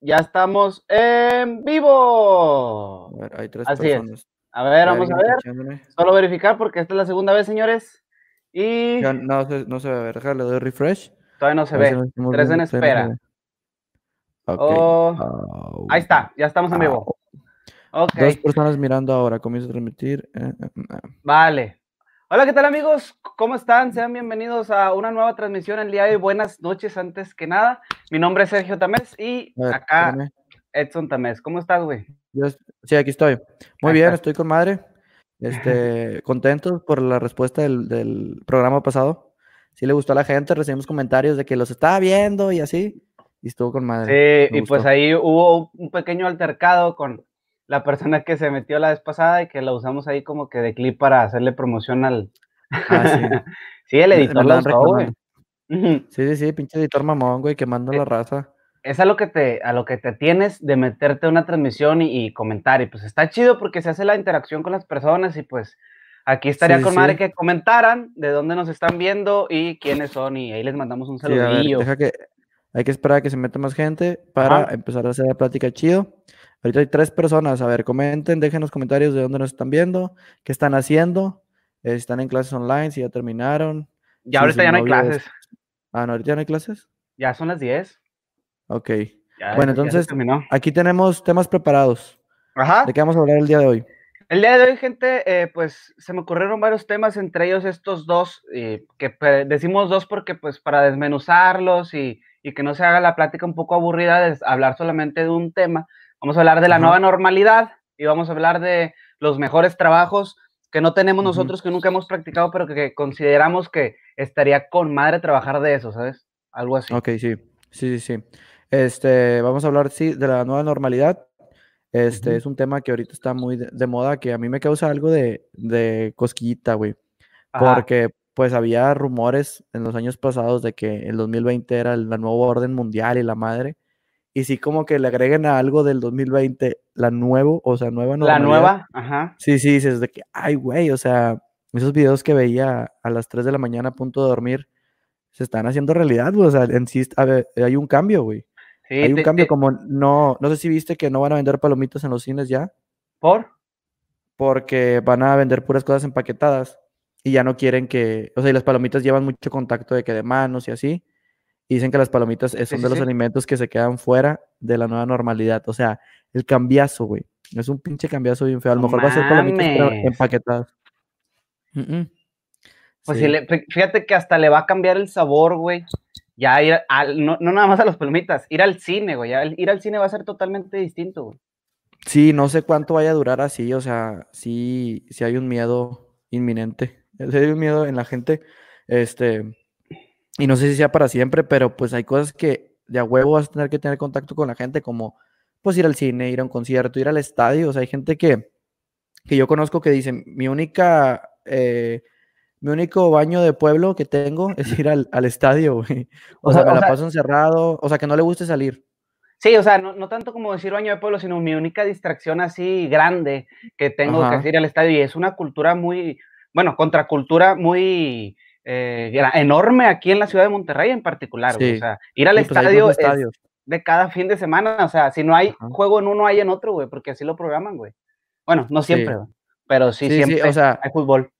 ya estamos en vivo. A ver, hay tres Así es. personas. A ver, ¿Hay vamos a ver. Solo verificar porque esta es la segunda vez, señores. Y Ya no, se, no se ve, a ver, déjale, le doy refresh. todavía no se ve. Tres en espera. Oh. Ahí está, ya estamos en vivo. Dos personas mirando ahora, comienzo a transmitir. eh, eh, eh. vale. Hola, ¿qué tal amigos? ¿Cómo están? Sean bienvenidos a una nueva transmisión el día de hoy. Buenas noches antes que nada. Mi nombre es Sergio Tamés y A ver, acá espérame. Edson Tamés. ¿Cómo estás, güey? Yo sí, aquí estoy. Muy bien, estoy con madre. Este, contentos por la respuesta del, del programa pasado. Sí le gustó a la gente, recibimos comentarios de que los estaba viendo y así. Y estuvo con madre. Sí, me y pues ahí hubo un pequeño altercado con la persona que se metió la vez pasada y que la usamos ahí como que de clip para hacerle promoción al... Ah, sí. sí, el editor la usó, güey. Sí, sí, sí, pinche editor mamón, güey, quemando Eh, la raza. Es a lo que te, a lo que te tienes de meterte a una transmisión y, y comentar. Y pues está chido porque se hace la interacción con las personas y pues aquí estaría Sí, con sí. madre que comentaran de dónde nos están viendo y quiénes son y ahí les mandamos un ver, saludillo. deja que, hay que esperar a que se meta más gente para Ajá. empezar a hacer la plática chido. Ahorita hay tres personas, a ver, comenten, dejen los comentarios de dónde nos están viendo, qué están haciendo, eh, si están en clases online, si ya terminaron. Ya si ahorita ya no hay clases. Ah, no, ahorita ya no hay clases. Ya son las 10. Ok. Ya, Bueno, entonces, aquí tenemos temas preparados. Ajá. ¿De qué vamos a hablar el día de hoy? El día de hoy, gente, eh, pues se me ocurrieron varios temas, entre ellos estos dos, eh, que decimos dos porque pues para desmenuzarlos y, y que no se haga la plática un poco aburrida de hablar solamente de un tema, vamos a hablar de la nueva normalidad y vamos a hablar de los mejores trabajos que no tenemos nosotros, que nunca hemos practicado, pero que consideramos que estaría con madre trabajar de eso, ¿sabes? Algo así. Ok, sí, sí, sí, sí. Este, vamos a hablar, sí, de la nueva normalidad. Este, es un tema que ahorita está muy de, de moda, que a mí me causa algo de, de cosquillita, güey. Ajá. Porque, pues, había rumores en los años pasados de que el 2020 era el- la nueva orden mundial y la madre. Y sí, como que le agreguen a algo del 2020 la nuevo, o sea, nueva La normalidad. nueva, ajá. Sí, sí, dices de que, ay, güey, o sea, esos videos que veía a las 3 de la mañana a punto de dormir, se están haciendo realidad, güey. O sea, en sí, a ver, hay un cambio, güey. Sí, Hay un te- cambio te- como, no, no sé si viste que no van a vender palomitas en los cines ya, ¿Por? porque van a vender puras cosas empaquetadas y ya no quieren que, o sea, y las palomitas llevan mucho contacto de que de manos y así, y dicen que las palomitas eh, son sí, de los alimentos que se quedan fuera de la nueva normalidad. O sea, el cambiazo, güey. Es un pinche cambiazo bien feo. A lo mejor va a ser palomitas empaquetadas. Mm, mm. Pues Sí. le- fíjate que hasta le va a cambiar el sabor, güey. Ya ir al, no, no nada más a los palomitas, ir al cine, güey. ya ir al cine va a ser totalmente distinto, güey. Sí, no sé cuánto vaya a durar así, o sea, sí, sí hay un miedo inminente, sí hay un miedo en la gente, este, y no sé si sea para siempre, pero pues hay cosas que de a huevo vas a tener que tener contacto con la gente, como pues ir al cine, ir a un concierto, ir al estadio, o sea, hay gente que, que yo conozco que dicen, mi única, eh, mi único baño de pueblo que tengo es ir al, al estadio, güey, o O sea, me la sea- paso encerrado, o sea, que no le guste salir. Sí, o sea, no, no tanto como decir baño de pueblo, sino mi única distracción así grande que tengo que es ir al estadio. Y es una cultura muy, bueno, contracultura muy eh, gra- enorme aquí en la ciudad de Monterrey en particular. O sea, ir al Sí, pues estadio es de cada fin de semana. O sea, si no hay Ajá. juego en uno, hay en otro, güey, porque así lo programan, güey. Bueno, no siempre, pero sí, siempre o sea, hay fútbol.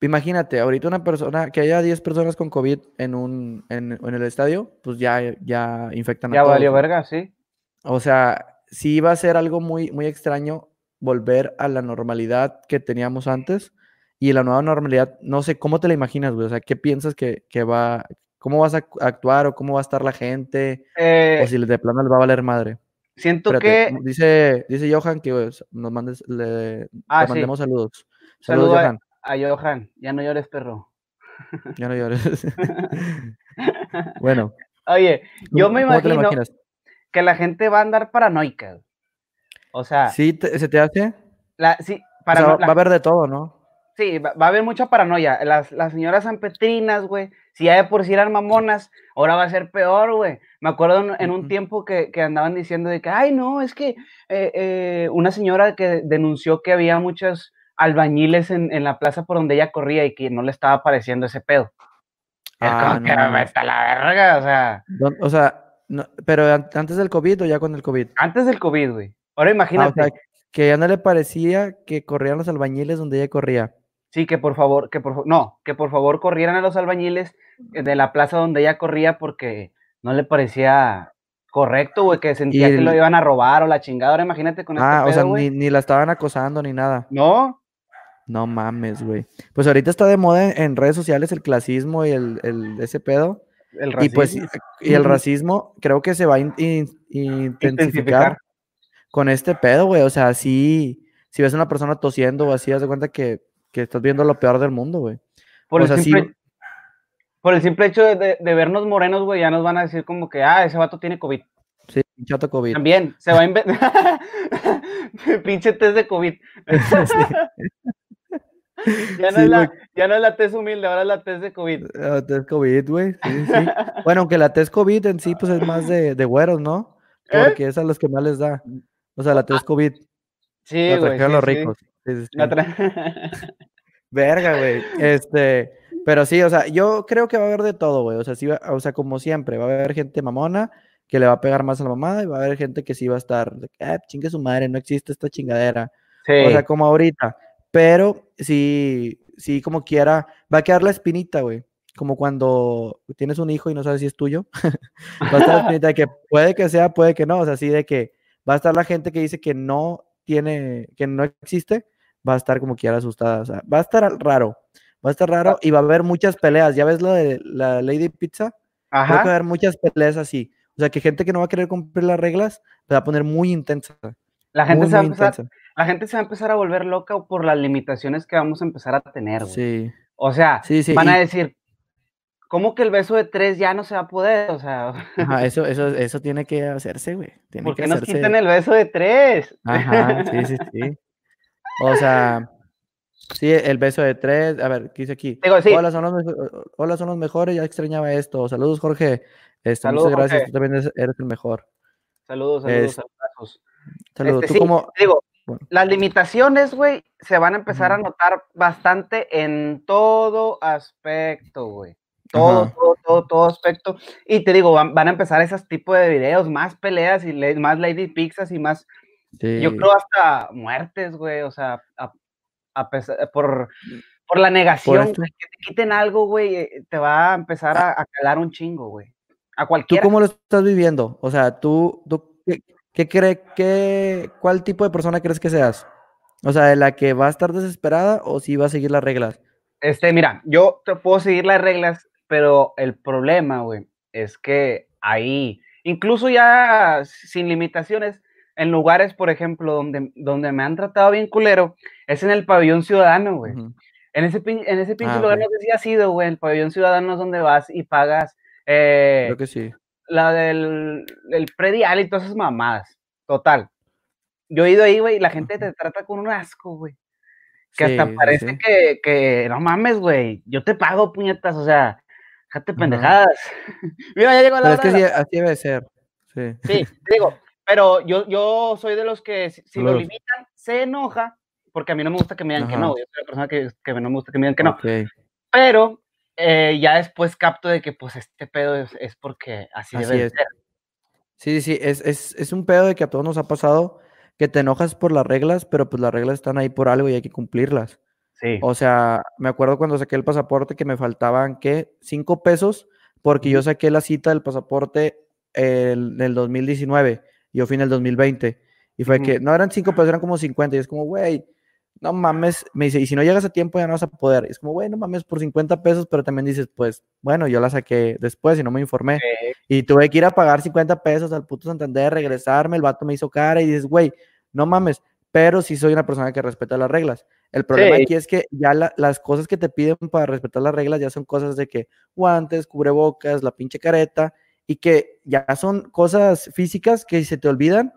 Imagínate, ahorita una persona, que haya 10 personas con COVID en un, en, en el estadio, pues ya, ya infectan a Ya todos. valió güey. verga, sí. O sea, sí va a ser algo muy, muy extraño volver a la normalidad que teníamos antes. Y la nueva normalidad, no sé, ¿cómo te la imaginas, güey? O sea, ¿qué piensas que, que va, cómo vas a ac- actuar o cómo va a estar la gente? Eh, o si de plano les va a valer madre. siento Espérate, que. dice, dice Johan que pues, nos mandes, le, Ah, sí. mandemos saludos. Saludos, Saludo Johan. a Johan. Ya no llores, perro. Ya no llores. bueno. Oye, yo me ¿Cómo te la imagino que la gente va a andar paranoica. O sea, ¿Sí te- se te hace? la, sí, O para sea, no- va a haber de todo, ¿no? Sí, va, va a haber mucha paranoia. Las, las señoras sanpetrinas, güey, si ya de por sí eran mamonas, ahora va a ser peor, güey. Me acuerdo en, en un tiempo que, que andaban diciendo de que, ay, no, es que eh, eh, una señora que denunció que había muchos albañiles en, en la plaza por donde ella corría y que no le estaba pareciendo ese pedo. Es Ah, como no que vete a la verga, o sea. O sea, pero antes del COVID o ya con el COVID. Antes del COVID, güey. Ahora imagínate. Ah, que ya no le parecía que corrían los albañiles donde ella corría. Sí, que por favor, que por no, que por favor corrieran a los albañiles de la plaza donde ella corría porque no le parecía correcto, güey, que sentía que lo iban a robar o la chingada. Ahora imagínate con este Ah, o sea, ni, ni, la estaban acosando ni nada. No. No mames, güey. Pues ahorita está de moda en, redes sociales el clasismo y el, el ese pedo. El racismo. Y pues, y el racismo creo que se va a intensificar, con este pedo, güey. O sea, si ves a una persona tosiendo o así, haz de cuenta que, estás viendo lo peor del mundo, güey. Por, el simple, por el simple hecho de, vernos morenos, güey, ya nos van a decir como que, ah, ese vato tiene COVID. Sí, chato COVID. También, se va a inventar. pinche test de COVID. Ya no, es la, ya no, es la, test humilde, ahora es la test de COVID. La test COVID, güey. Sí, sí. bueno, aunque la test COVID en sí, pues es más de, de güeros, ¿no? ¿Eh? Porque es a los que más les da. O sea, la test COVID. Sí, güey. Los ricos. Verga, güey. Este, pero sí, o sea, yo creo que va a haber de todo, güey. O sea, sí o sea, como siempre, va a haber gente mamona que le va a pegar más a la mamada y va a haber gente que sí va a estar, ah, chingue su madre, no existe esta chingadera. Sí. O sea, como ahorita. Pero sí, sí, como quiera, va a quedar la espinita, güey. Como cuando tienes un hijo y no sabes si es tuyo. va a estar la espinita de que puede que sea, puede que no. O sea, así de que va a estar la gente que dice que no tiene, que no existe, va a estar como quiera asustada. O sea, va a estar raro. Va a estar raro y va a haber muchas peleas. ¿Ya ves lo de la Lady Pizza? Ajá. Va a haber muchas peleas así. O sea, que gente que no va a querer cumplir las reglas va a poner muy intensa. La gente, se va a empezar, la gente se va a empezar a volver loca por las limitaciones que vamos a empezar a tener. Sí. O sea, van a decir, ¿cómo que el beso de tres ya no se va a poder? O sea, eso, eso, eso tiene que hacerse, güey. ¿Por qué nos quitan el beso de tres? Ajá, sí, sí, sí. O sea, Sí, el beso de tres. A ver, ¿qué dice aquí? Hola, son los, hola, son los mejores. Ya extrañaba esto. Saludos, Jorge. Este, muchas gracias, tú también eres, el mejor. Saludos, saludos, saludos. Saludos. Este, digo, las limitaciones, güey, se van a empezar a notar bastante en todo aspecto, güey. Todo, todo, todo, todo aspecto. Y te digo, van, a empezar esos tipos de videos, más peleas y más Lady Pizzas y más. Yo creo hasta muertes, güey. O sea, a, pesar, por, por la negación, que te quiten algo, güey, eh, te va a empezar a, a calar un chingo, güey. A cualquiera. ¿Tú cómo lo estás viviendo? O sea, tú, ¿qué, crees, qué, cuál tipo de persona crees que seas? O sea, de la que va a estar desesperada o si va a seguir las reglas. Este, mira, yo te puedo seguir las reglas, pero el problema, güey, es que ahí, incluso ya sin limitaciones, en lugares, por ejemplo, donde, donde me han tratado bien culero, es en el pabellón ciudadano, güey. En ese, en ese pinche ah, lugar no sé si ha sido, güey, el pabellón ciudadano es donde vas y pagas eh, Creo que sí. La del, predial y todas esas mamadas. Total. Yo he ido ahí, güey, y la gente te trata con un asco, güey. Que hasta parece Que, que, no mames, güey, yo te pago puñetas, o sea, déjate pendejadas. Mira, ya llegó la hora. Es que así debe ser. Sí. sí, digo, pero yo, yo soy de los que si, lo limitan, se enoja, porque a mí no me gusta que me digan que no. Yo soy la persona que, que no me gusta que me digan que no. Pero eh, ya después capto de que pues este pedo es, porque así, debe ser. Sí, sí, es, es, es, un pedo de que a todos nos ha pasado que te enojas por las reglas, pero pues las reglas están ahí por algo y hay que cumplirlas. Sí. O sea, me acuerdo cuando saqué el pasaporte que me faltaban, ¿qué? Cinco pesos, porque yo saqué la cita del pasaporte en el 2019 y yo fui en el 2020. Y fue que no eran cinco pesos, eran como 50. Y es como, güey, no mames, me dice, y si no llegas a tiempo ya no vas a poder. es como, bueno, mames, por 50 pesos, pero también dices, pues, bueno, yo la saqué después y no me informé. Y tuve que ir a pagar 50 pesos al puto Santander, regresarme, el vato me hizo cara y dices, güey, no mames, pero sí soy una persona que respeta las reglas. El problema aquí es que ya las cosas que te piden para respetar las reglas ya son cosas de que guantes, cubrebocas, la pinche careta, y que ya son cosas físicas que se te olvidan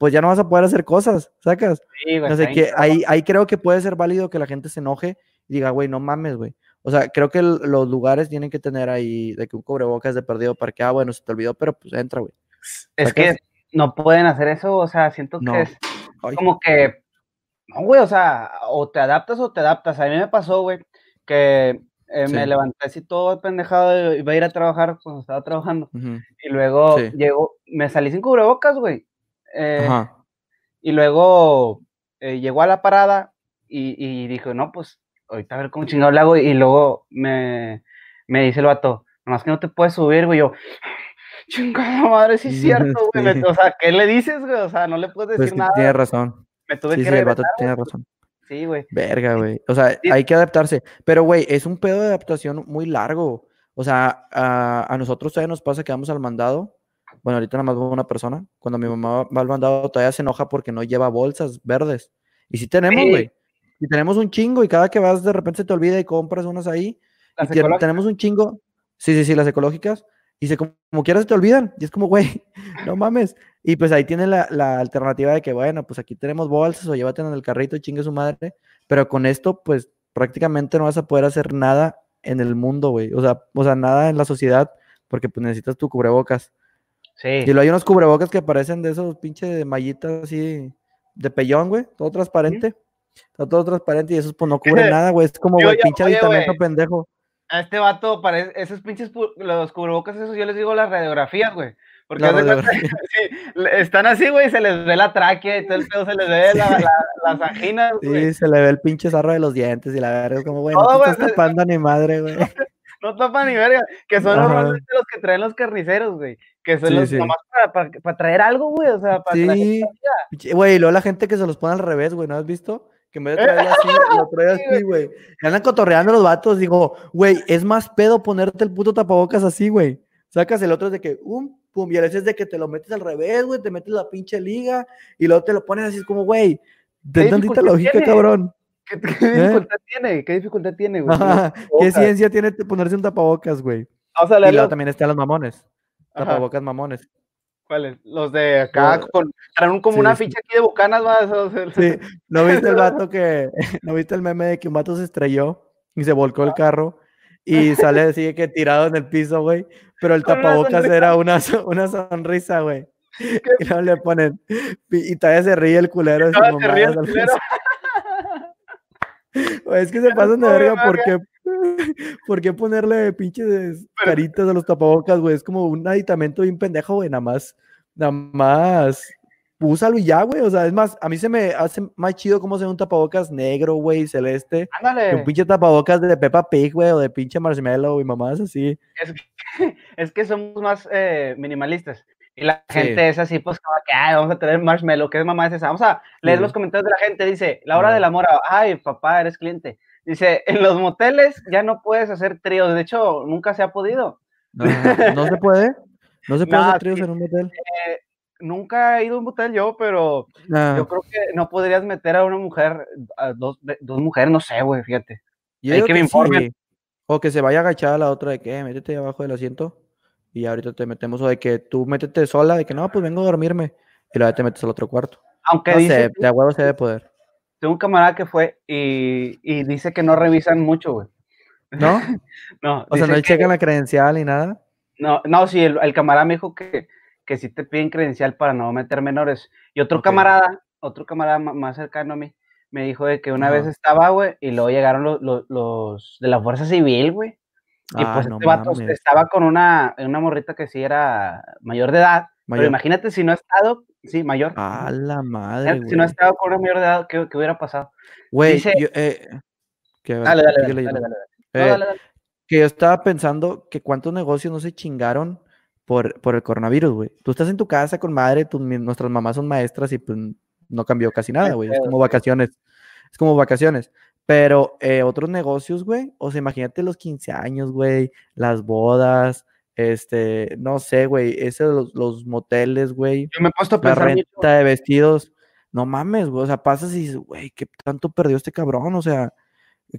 pues ya no vas a poder hacer cosas, ¿sacas? Sí, güey. No sé, que ahí, ahí creo que puede ser válido que la gente se enoje y diga, güey, no mames, güey. O sea, creo que los lugares tienen que tener ahí de que un cubrebocas de perdido para que, ah, bueno, se te olvidó, pero pues entra, güey. Es que no pueden hacer eso, o sea, siento que es como que, no, güey, o sea, o te adaptas o te adaptas. A mí me pasó, güey, que eh, me levanté así todo pendejado, iba a ir a trabajar cuando estaba trabajando. Y luego Sí. llegó, me salí sin cubrebocas, güey. Eh, y luego eh, llegó a la parada y, y dijo, no, pues ahorita a ver cómo chingado le hago. Y luego me, me dice el vato, nomás que no te puedes subir, güey. Yo, chingada madre, sí es cierto, güey. Sí. O sea, ¿qué le dices, güey? O sea, no le puedes Pues decir sí, nada. tienes razón. Me tuve Sí, que sí, el vato regresar, tiene razón. Sí, güey. Verga, güey. O sea, Sí. hay que adaptarse. Pero, güey, es un pedo de adaptación muy largo. O sea, a, a nosotros todavía nos pasa que vamos al mandado. Bueno, ahorita nada más va una persona. Cuando mi mamá va al mandado, todavía se enoja porque no lleva bolsas verdes. Y sí tenemos, Sí. güey. Y tenemos un chingo. Y cada que vas, de repente se te olvida y compras unas ahí. Y Las ecológicas. tenemos un chingo. Sí, sí, sí, las ecológicas. Y se, como, como quieras se te olvidan. Y es como, güey, no mames. Y pues ahí tiene la, la alternativa de que, bueno, pues aquí tenemos bolsas o llévate en el carrito y chingue su madre. Pero con esto, pues prácticamente no vas a poder hacer nada en el mundo, güey. O sea, o sea, nada en la sociedad porque pues necesitas tu cubrebocas. Sí. Y luego hay unos cubrebocas que parecen de esos pinches mallitas así de pellón, güey. Todo transparente. Está todo transparente y esos pues no cubren nada, güey. Es como, güey, pinche aditamento pendejo. A este vato parece, esos pinches, los cubrebocas, esos yo les digo las radiografías, güey. Porque radiografía. sí, están así, güey, se les ve la tráquea y todo el pedo, se les ve la- la- las anginas, güey. Sí, se le ve el pinche zarro de los dientes y la verga es como, güey, no te güey, estás se- tapando ni madre, güey. No tapan ni verga, que son normalmente los que traen los carniceros, güey. Que son Sí, los sí. nomás para, para, para traer algo, güey, o sea, para traer Sí, pinche- güey, y luego la gente que se los pone al revés, güey, ¿no has visto? Que en vez de traerlo así, lo trae Sí, así, güey. Y andan cotorreando los vatos, digo, güey, es más pedo ponerte el puto tapabocas así, güey. Sacas el otro de que, um, pum, y a veces de que te lo metes al revés, güey, te metes la pinche liga, y luego te lo pones así, es como, güey, ten tantita lógica, tiene? cabrón. ¿Qué, qué dificultad tiene? ¿Qué dificultad tiene, güey? ¿Eh? ¿Qué ciencia tiene ponerse un tapabocas, güey? Vamos a Y leer luego también están los mamones. Ajá. Tapabocas mamones. ¿Cuáles? Los de acá, con, un- como sí, una ficha aquí de bucanas, Sí, ¿no viste el vato que, no viste el meme de que un vato se estrelló y se volcó el carro y sale así que tirado en el piso, güey? Pero el una tapabocas era una, una sonrisa, güey. Y luego le ponen, y todavía se ríe el culero de ríe el es que se pasan de verga, ¿por verga. qué, ¿por qué ponerle pinches caritas a los tapabocas, güey? Es como un aditamento bien pendejo, güey, nada más, nada más, úsalo y ya, güey, o sea, es más, a mí se me hace más chido cómo se ve un tapabocas negro, güey, celeste, que un Ándale. pinche tapabocas de Peppa Pig, güey, o de pinche Marshmallow y mamás así. Es que, es que somos más eh, minimalistas. Y la Sí. gente es así, pues, como que, ay, vamos a tener marshmallow. ¿Qué mamá es esa? Vamos a leer Sí. los comentarios de la gente. Dice, la hora Ajá. del amor. Ay, papá, eres cliente. Dice, en los moteles ya no puedes hacer tríos. De hecho, nunca se ha podido. No, no se puede, no se puede No, hacer tríos sí. en un motel. Nunca he ido a un motel yo, pero Ah, yo creo que no podrías meter a una mujer, a dos, dos mujeres, no sé, güey, fíjate. Yo Hay que me sí, informen. güey. O que se vaya agachada la otra de que "Eh, métete abajo del asiento y ahorita te metemos. O de que tú métete sola, de que no, pues vengo a dormirme. Y luego te metes al otro cuarto. Aunque No dice, sé, de huevo se debe poder. Tengo un camarada que fue y, y dice que no revisan mucho, güey. ¿No? No, O sea, no que- checan la credencial ni nada. No, no, sí, el, el camarada me dijo que, que sí te piden credencial para no meter menores. Y otro camarada, otro camarada ma- más cercano a mí, me dijo de que una vez estaba, güey, y luego llegaron los, los, los de la Fuerza Civil, güey. Y Ah, pues no este vato estaba con una, una morrita que sí era mayor de edad. Pero Mayor. imagínate si no ha estado, sí, mayor. A la madre, si no estado con una mayor de edad, ¿qué, qué hubiera pasado? Güey, dice- yo, eh, que, Dale, dale, dale, dale. No, Eh, dale, dale. que yo estaba pensando que cuántos negocios no se chingaron por, por el coronavirus, güey. Tú estás en tu casa con madre, tus mi- nuestras mamás son maestras y pues no cambió casi nada, güey. Es como vacaciones. Es como vacaciones. Pero eh, otros negocios, güey. O sea, imagínate los 15 años, güey. Las bodas. Este, no sé, güey. Ese, los, los moteles, güey. Yo me he puesto a La mucho. renta de vestidos. No mames, güey. O sea, pasas y dices, güey, ¿qué tanto perdió este cabrón? O sea,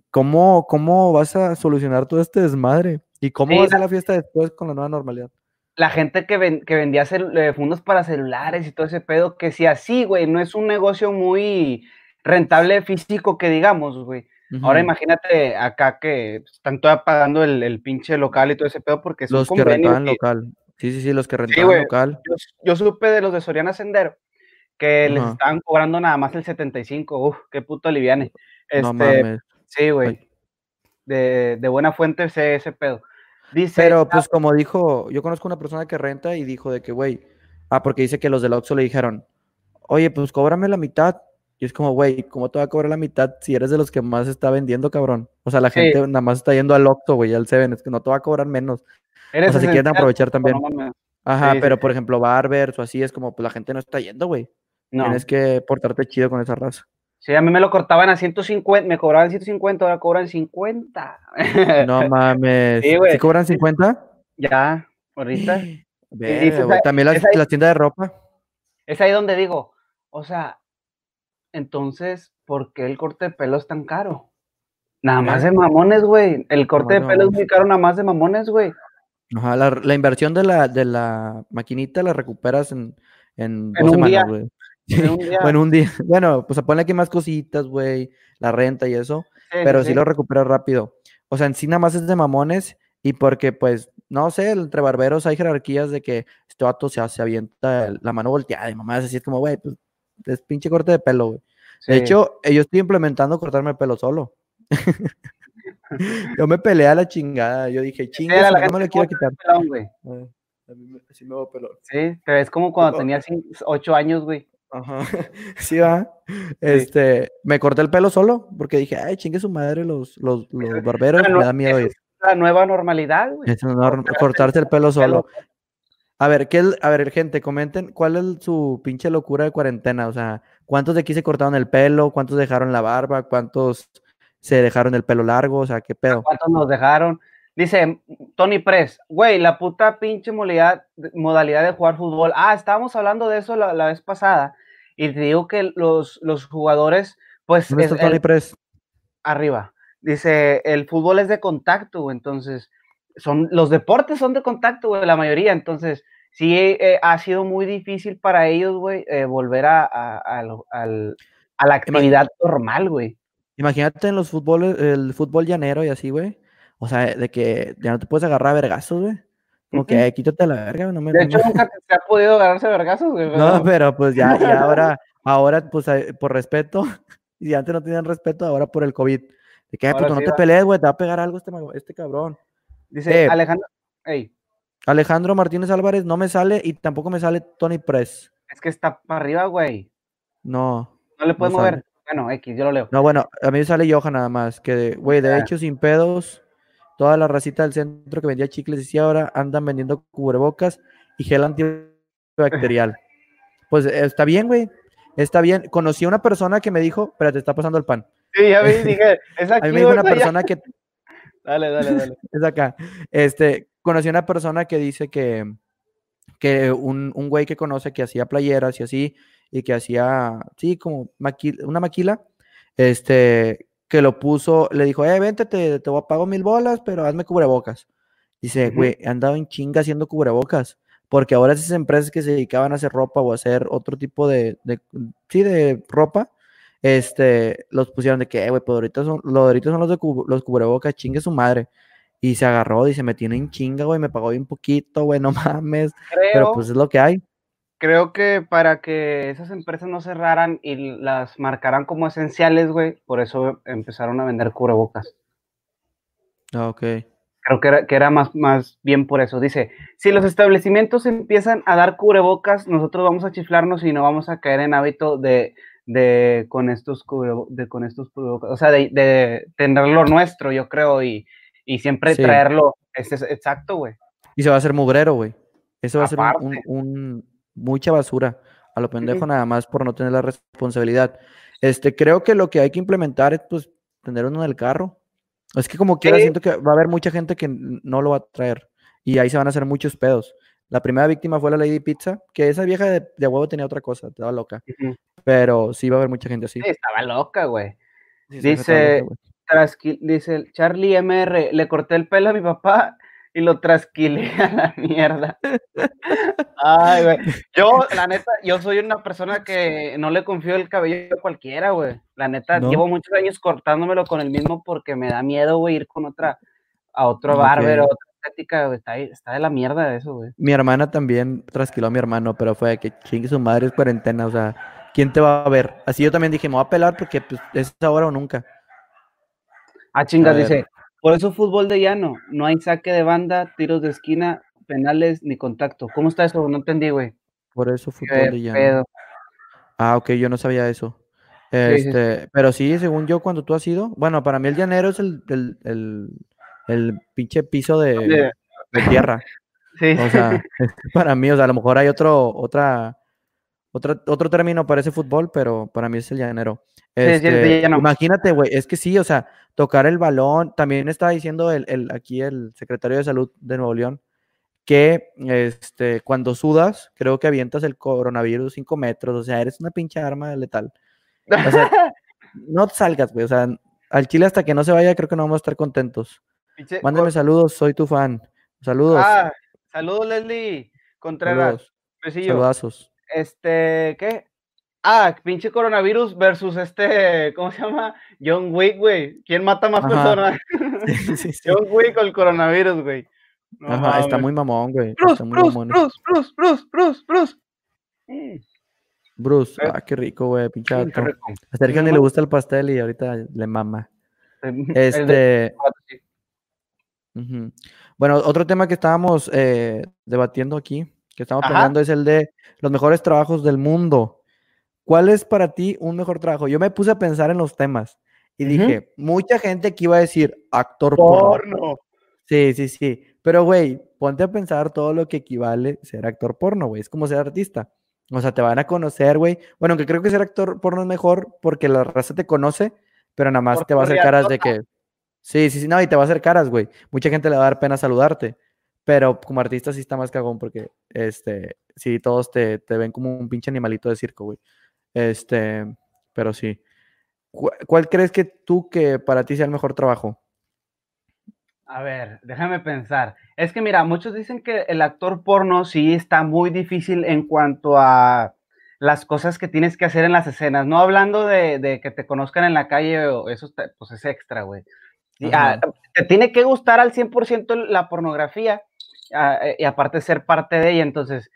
¿cómo, cómo vas a solucionar todo este desmadre? ¿Y cómo Sí, va a ser la- fiesta después con la nueva normalidad? la gente que, ven- que vendía eh, fundos para celulares y todo ese pedo, que si así, güey, no es un negocio muy rentable físico que digamos, güey. Ahora imagínate acá que están todavía pagando el, el pinche local y todo ese pedo porque son Los que rentaban local. Sí, sí, sí, los que rentaban güey. local. Yo, yo supe de los de Soriana Sendero que les Ajá. estaban cobrando nada más el 75. Uf, qué puto liviane. No Este, mames. sí, güey. De, de buena fuente sé ese pedo. Dice, Pero pues como dijo, yo conozco una persona que renta y dijo de que, güey, ah, porque dice que los del Oxxo le dijeron, oye, pues cóbrame la mitad. Y es como, güey, ¿cómo te va a cobrar la mitad si eres de los que más está vendiendo, cabrón? O sea, la Sí. gente nada más está yendo al Oxxo, güey, al Seven, es que no te va a cobrar menos. eres o sea, si quieren aprovechar también. no. Ajá, Sí, pero sí. por ejemplo, barbers o así es como, pues la gente no está yendo, güey. No. Tienes que portarte chido con esa raza. Sí, a mí me lo cortaban a 150, me cobraban 150, ahora cobran 50. No mames. Sí, güey. ¿Sí cobran 50? Ya, ahorita. Dices, güey. "Ay, También las, es ahí". las tiendas de ropa. Es ahí donde digo, o sea, entonces, ¿por qué el corte de pelo es tan caro? Nada más de mamones, güey. El corte de pelo es muy caro, nada más de mamones, güey. Ajá, la, la inversión de la, de la maquinita la recuperas en, en En dos semanas, güey. En un día. Bueno, pues ponle aquí más cositas, güey. La renta y eso. Sí, Pero sí, lo recuperas rápido. O sea, en sí nada más es de mamones. Y porque, pues, no sé, entre barberos hay jerarquías de que este vato se, se avienta la mano volteada y mamás así es como, güey, pues es pinche corte de pelo, güey. De Sí. hecho, eh, yo estoy implementando cortarme el pelo solo. yo me peleé a la chingada. Yo dije, Sí, chingue, a la no me lo quiero quitar. el pelón, güey. Ah, a mí me- así me veo pelón. Sí, te ves como cuando tenías 8 años, güey. Ajá. Sí, va. Este, me corté el pelo solo porque dije, ay, chingue su madre los, los, los barberos, me da miedo ir. es la nueva normalidad, güey. Es cortarse el pelo solo. A ver, ¿qué es- a ver, gente, comenten cuál es su pinche locura de cuarentena. O sea, ¿cuántos de aquí se cortaron el pelo? ¿Cuántos dejaron la barba? ¿Cuántos se dejaron el pelo largo? O sea, ¿qué pedo? ¿Cuántos nos dejaron? Dice Tony Press, güey, la puta pinche modalidad, modalidad de jugar fútbol. Ah, estábamos hablando de eso la, la vez pasada. Y te digo que los, los jugadores, pues, ¿Dónde es está Tony Press? arriba. Dice, el fútbol es de contacto, entonces, son, los deportes son de contacto, güey, la mayoría, entonces, sí eh, ha sido muy difícil para ellos, güey, eh, volver a, a, la actividad normal, güey. Imagínate en los fútboles, el fútbol llanero y así, güey. O sea, de que ya no te puedes agarrar a vergazos, güey. Como que Ujú. "Ay, quítate la verga, no me De hecho, nunca se ha podido agarrarse vergazos, güey. No, pero- pues ya, ya ahora, ahora, pues eh, por respeto, y antes no tenían respeto, ahora por el COVID. De que, "Ay, Ahora puto, no te va. pelees, güey, te va a pegar algo este, este cabrón. Dice Eh. Alejandro, Alejandro Martínez Álvarez no me sale y tampoco me sale Tony Press. es que está para arriba, güey. No, No le puedes No mover. sale. Bueno, X, yo lo leo. no, bueno, a mí me sale Johan nada más. Que, güey, de Ah. hecho, sin pedos, toda la racita del centro que vendía chicles y ahora andan vendiendo cubrebocas y gel antibacterial. Pues está bien, güey. Está bien. Conocí a una persona que me dijo, pero te está pasando el pan. Sí, ya vi, dije, es A mí me dijo una persona que Dale, dale, dale. es acá. Este, conocí a una persona que dice que, que un, un güey que conoce que hacía playeras y así, y que hacía, sí, como una maquila, este, que lo puso, le dijo, eh, vente, te, te voy a pago mil bolas, pero hazme cubrebocas. Dice, Ujú. güey, he andado en chinga haciendo cubrebocas, porque ahora esas empresas que se dedicaban a hacer ropa o a hacer otro tipo de, de sí, de ropa, este, los pusieron de que, "Eh, güey, pues ahorita son, lo de ahorita son los de cub- los cubrebocas, chingue su madre. Y se agarró, dice, me tiene en chinga, güey, me pagó bien poquito, güey, no mames. Pero Creo, pues es lo que hay. creo que para que esas empresas no cerraran y las marcaran como esenciales, güey, por eso empezaron a vender cubrebocas. Ah, Ok. Creo que era, que era más, más bien por eso. Dice, si los establecimientos empiezan a dar cubrebocas, nosotros vamos a chiflarnos y no vamos a caer en hábito de, de con estos de con estos. O sea, de, de tener lo nuestro, yo creo, y, y siempre Sí. traerlo. Es exacto, güey. Y se va a hacer mugrero, güey. Eso va a ser un- mucha basura a lo pendejo nada más por no tener la responsabilidad. Este, creo que lo que hay que implementar es, pues, tener uno en el carro. Es que como quiera, Sí. siento que va a haber mucha gente que no lo va a traer. Y ahí se van a hacer muchos pedos. La primera víctima fue la Lady Pizza, que esa vieja de, de huevo tenía otra cosa, estaba loca. Pero sí va a haber mucha gente así. Sí, estaba loca, güey. Sí, Dice, loca, dice Charlie MR, le corté el pelo a mi papá y lo trasquilé a la mierda. Ay, güey. Yo, la neta, yo soy una persona que no le confío el cabello a cualquiera, güey. La neta, ¿No? llevo muchos años cortándomelo con el mismo porque me da miedo, güey, ir con otra, a otro Ok. barber, a otra estética. Está, está de la mierda eso, güey. Mi hermana también trasquiló a mi hermano, pero fue de que chingue su madre es cuarentena, o sea, ¿quién te va a ver? Así yo también dije, me voy a pelar porque pues, es ahora o nunca. Ah, chingas, dice, Por eso fútbol de llano, no hay saque de banda, tiros de esquina, penales ni contacto. ¿Cómo está eso? No entendí, güey. Por eso fútbol de llano. Ah, ok, yo no sabía eso. Este, pero sí, según yo, cuando tú has ido, bueno, para mí el llanero es el, el, el, pinche piso de, tierra. Sí. O sea, para mí, o sea, a lo mejor hay otro, otra, otra, otro término para ese fútbol, pero para mí es el llanero. Este, imagínate, güey, es que sí, o sea, tocar el balón, también estaba diciendo el, el, aquí el secretario de salud de Nuevo León, que este, cuando sudas, creo que avientas el coronavirus 5 metros, o sea, eres una pinche arma letal. O sea, no salgas, güey, o sea, al Chile hasta que no se vaya, creo que no vamos a estar contentos. Mándame saludos, soy tu fan. Saludos. Ah, saludos, Leslie Contreras. Saludos. Saludazos. Este, ¿qué? Ah, pinche coronavirus versus este, ¿cómo se llama? John Wick, güey. ¿Quién mata más personas? John Wick o el coronavirus, güey. Ajá, está muy mamón, güey. Bruce, Bruce, Bruce, Bruce, Bruce, Bruce, Bruce, Bruce. Eh, ah, qué rico, güey, pinchato. A Sergio ni le gusta el pastel y ahorita le mama. Este. Bueno, otro tema que estábamos eh, debatiendo aquí, que estamos hablando, es el de los mejores trabajos del mundo. ¿Cuál es para ti un mejor trabajo? Yo me puse a pensar en los temas y dije, mucha gente aquí iba a decir actor porno. Sí, sí, sí. Pero, güey, ponte a pensar todo lo que equivale ser actor porno, güey. Es como ser artista. O sea, te van a conocer, güey. Bueno, que creo que ser actor porno es mejor porque la raza te conoce, pero nada más te va a hacer caras de que. Sí, sí, sí, no, y te va a hacer caras, güey. Mucha gente le va a dar pena saludarte. Pero como artista sí está más cagón porque, este, sí, todos te, te ven como un pinche animalito de circo, güey. Este, pero sí. ¿Cuál crees que tú que para ti sea el mejor trabajo? A ver, déjame pensar. Es que mira, muchos dicen que el actor porno sí está muy difícil en cuanto a las cosas que tienes que hacer en las escenas, no hablando de, que te conozcan en la calle, eso pues es extra, güey. Ah, te tiene que gustar al 100% la pornografía ah, eh, y aparte ser parte de ella. Entonces,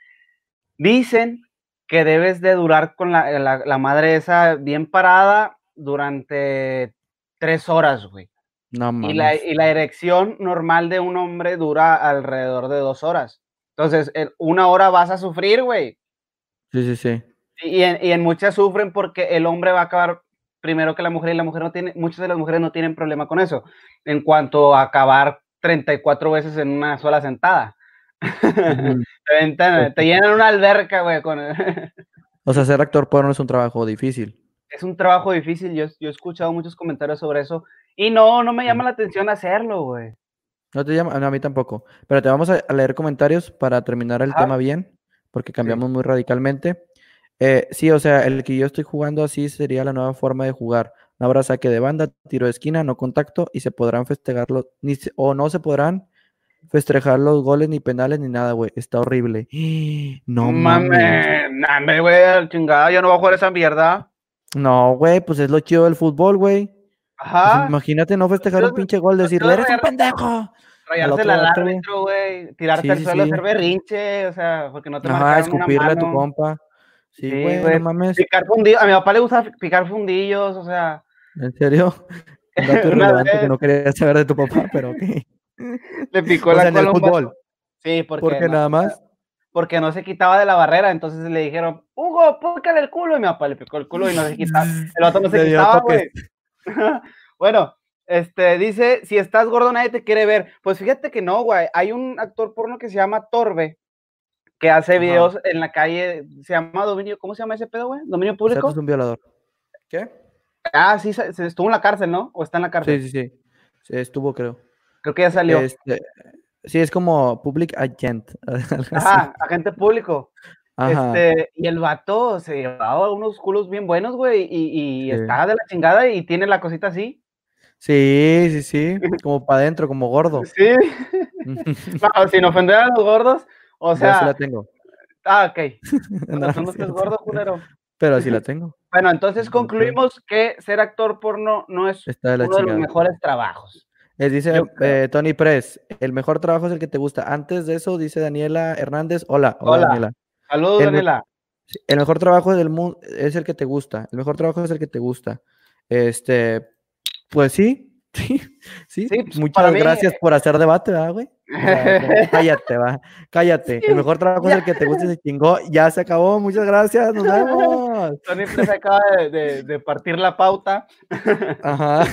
dicen que debes de durar con la, la madre esa bien parada durante tres horas, güey y, la, y la erección normal de un hombre dura alrededor de dos horas. Entonces, en una hora vas a sufrir, güey. Sí, sí, sí. Y en, y en, muchas sufren porque el hombre va a acabar primero que la mujer y la mujer no tiene, muchas de las mujeres no tienen problema con eso, en cuanto a acabar 34 veces en una sola sentada. te, llenan una alberca, güey. Con... o sea, ser actor porno es un trabajo difícil. Es un trabajo difícil, yo, yo he escuchado muchos comentarios sobre eso y no, no me llama la atención hacerlo, güey. No te llama, a mí tampoco. Pero te vamos a, leer comentarios para terminar el tema bien, porque cambiamos muy radicalmente. Eh, sí, o sea, el que yo estoy jugando así sería la nueva forma de jugar. No habrá saque de banda, tiro de esquina, no contacto y se podrán festejarlo, ni o no se podrán festejar los goles ni penales ni nada, güey. Está horrible. No mames. Mames, güey, chingada, yo no voy a jugar esa mierda. No, güey, pues es lo chido del fútbol, güey. Ajá. imagínate no festejar un pinche gol, decirle, eres un pendejo. Rayarse al árbitro, güey. Tirarte al suelo, hacer berrinche, o sea, porque no te Ajá, escupirle a tu compa. Sí, güey, no mames. Picar fundillos, a mi papá le gusta picar fundillos, o sea. ¿En serio? Un dato irrelevante que no quería saber de tu papá, pero ok. Le picó la en el fútbol. Sí, porque. Porque nada más. Porque no se quitaba de la barrera, entonces le dijeron, Hugo, póngale el culo. Y mi papá le picó el culo y no se quitaba. El otro no se quitaba, güey. bueno, este, dice, si estás gordo nadie te quiere ver. Pues fíjate que no, güey. Hay un actor porno que se llama Torbe, que hace videos en la calle, se llama Dominio, ¿cómo se llama ese pedo, güey? Dominio público. es un violador. ¿Qué? Ah, sí, se, estuvo en la cárcel, ¿no? ¿O está en la cárcel? Sí, sí, sí. estuvo, creo. Creo que ya salió. Este, sí, es como public agent. Ajá, agente público. Este, y el vato se llevaba unos culos bien buenos, güey, y, y estaba de la chingada y tiene la cosita así. Sí, sí, sí, como para adentro, como gordo. Sí. no, sin ofender a los gordos, o sea. sí la tengo. Ah, ok. no, no gordo, culero. Pero así la tengo. Bueno, entonces concluimos que ser actor porno no es uno de los mejores trabajos. Les dice eh, Tony Press, el mejor trabajo es el que te gusta. Antes de eso, dice Daniela Hernández, hola, hola, hola. Daniela. Saludos, Daniela. El mejor trabajo del mundo es el que te gusta. El mejor trabajo es el que te gusta. Este, pues sí, Sí, sí, pues, muchas gracias por hacer debate, ¿verdad, güey? cállate, va, cállate. el mejor trabajo es el que te guste, se chingó. Ya se acabó, muchas gracias, nos vemos. Tony se acaba de, partir la pauta. Ajá.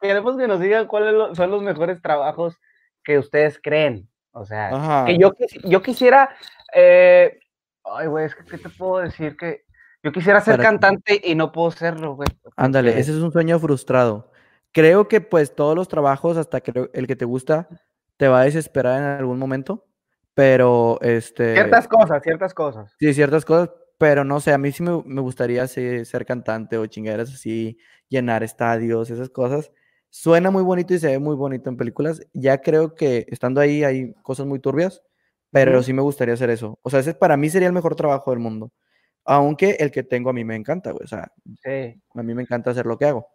queremos que nos digan cuáles son los mejores trabajos que ustedes creen. O sea, que yo, yo quisiera. Eh, ay, güey, es que, ¿qué te puedo decir? Que yo quisiera ser cantante y no puedo serlo, güey. Ándale, ese es un sueño frustrado. Creo que pues todos los trabajos, hasta que el que te gusta, te va a desesperar en algún momento, pero este... Ciertas cosas, ciertas cosas. Sí, ciertas cosas, pero no sé, a mí sí me, gustaría ser, cantante o chingaderas así, llenar estadios, esas cosas. Suena muy bonito y se ve muy bonito en películas. Ya creo que estando ahí hay cosas muy turbias, pero sí me gustaría hacer eso. O sea, ese para mí sería el mejor trabajo del mundo. Aunque el que tengo a mí me encanta, güey. O sea, a mí me encanta hacer lo que hago.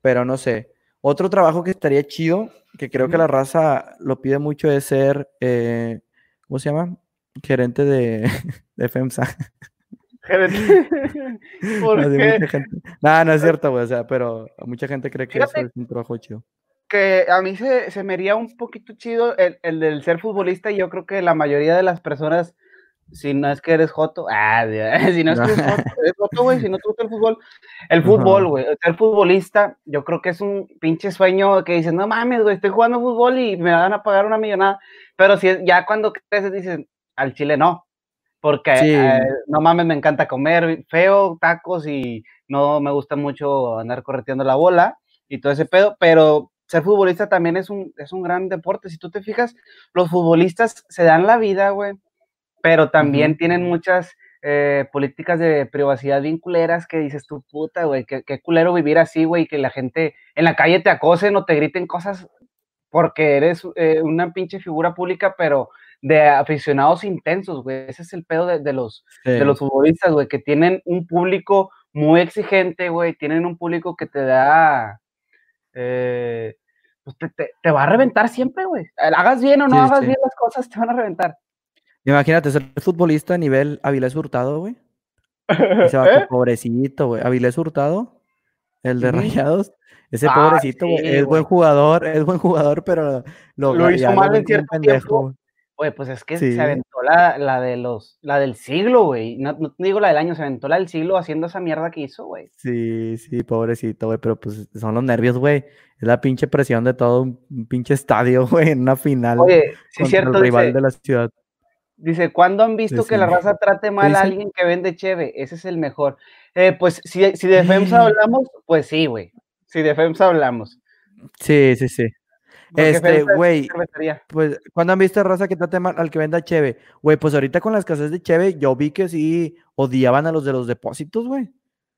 Pero no sé. Otro trabajo que estaría chido, que creo que la raza lo pide mucho, es ser, eh, ¿cómo se llama? Gerente de, de FEMSA. Gerente. ¿Por no, no es cierto, güey. O sea, pero mucha gente cree que eso es un trabajo chido que a mí se, se me haría un poquito chido el, el, del ser futbolista y yo creo que la mayoría de las personas si no es que eres joto, ah, si no es que eres joto, eres joto, güey, si no te gusta el fútbol, el fútbol, güey, ser futbolista, yo creo que es un pinche sueño que dices, no mames, güey, estoy jugando fútbol y me van a pagar una millonada, pero si ya cuando creces dices, al chile no, porque eh, no mames, me encanta comer feo, tacos y no me gusta mucho andar correteando la bola y todo ese pedo, pero ser futbolista también es un, es un gran deporte, si tú te fijas, los futbolistas se dan la vida, güey, pero también tienen muchas eh, políticas de privacidad bien culeras que dices tu puta, güey, qué, culero vivir así, güey, que la gente en la calle te acosen o te griten cosas porque eres eh, una pinche figura pública, pero de aficionados intensos, güey. Ese es el pedo de, los, de los futbolistas, güey, que tienen un público muy exigente, güey, tienen un público que te da... Eh, pues te, va a reventar siempre, güey. Hagas bien o no hagas bien las cosas, te van a reventar. Imagínate ser futbolista a nivel Avilés Hurtado, güey. Ese va ¿Eh? pobrecito, güey. Avilés Hurtado, el de Rayados. Ese ah, pobrecito, güey. es buen jugador, es buen jugador, pero lo, hizo mal en cierto tiempo. Güey, pues es que se aventó la, la, de los, la del siglo, güey. No, no, digo la del año, se aventó la del siglo haciendo esa mierda que hizo, güey. Sí, sí, pobrecito, güey, pero pues son los nervios, güey. Es la pinche presión de todo un, pinche estadio, güey, en una final. Oye, sí, contra cierto. El rival de la ciudad. Dice, ¿cuándo han visto que la raza trate mal a alguien que vende cheve? Ese es el mejor. Eh, pues si, si de FEMSA hablamos, pues sí, güey. Si de FEMSA hablamos. Sí, sí, sí. este, güey, pues, ¿cuándo han visto a raza que trate mal al que venda cheve? Güey, pues ahorita con las casas de cheve, yo vi que sí odiaban a los de los depósitos, güey.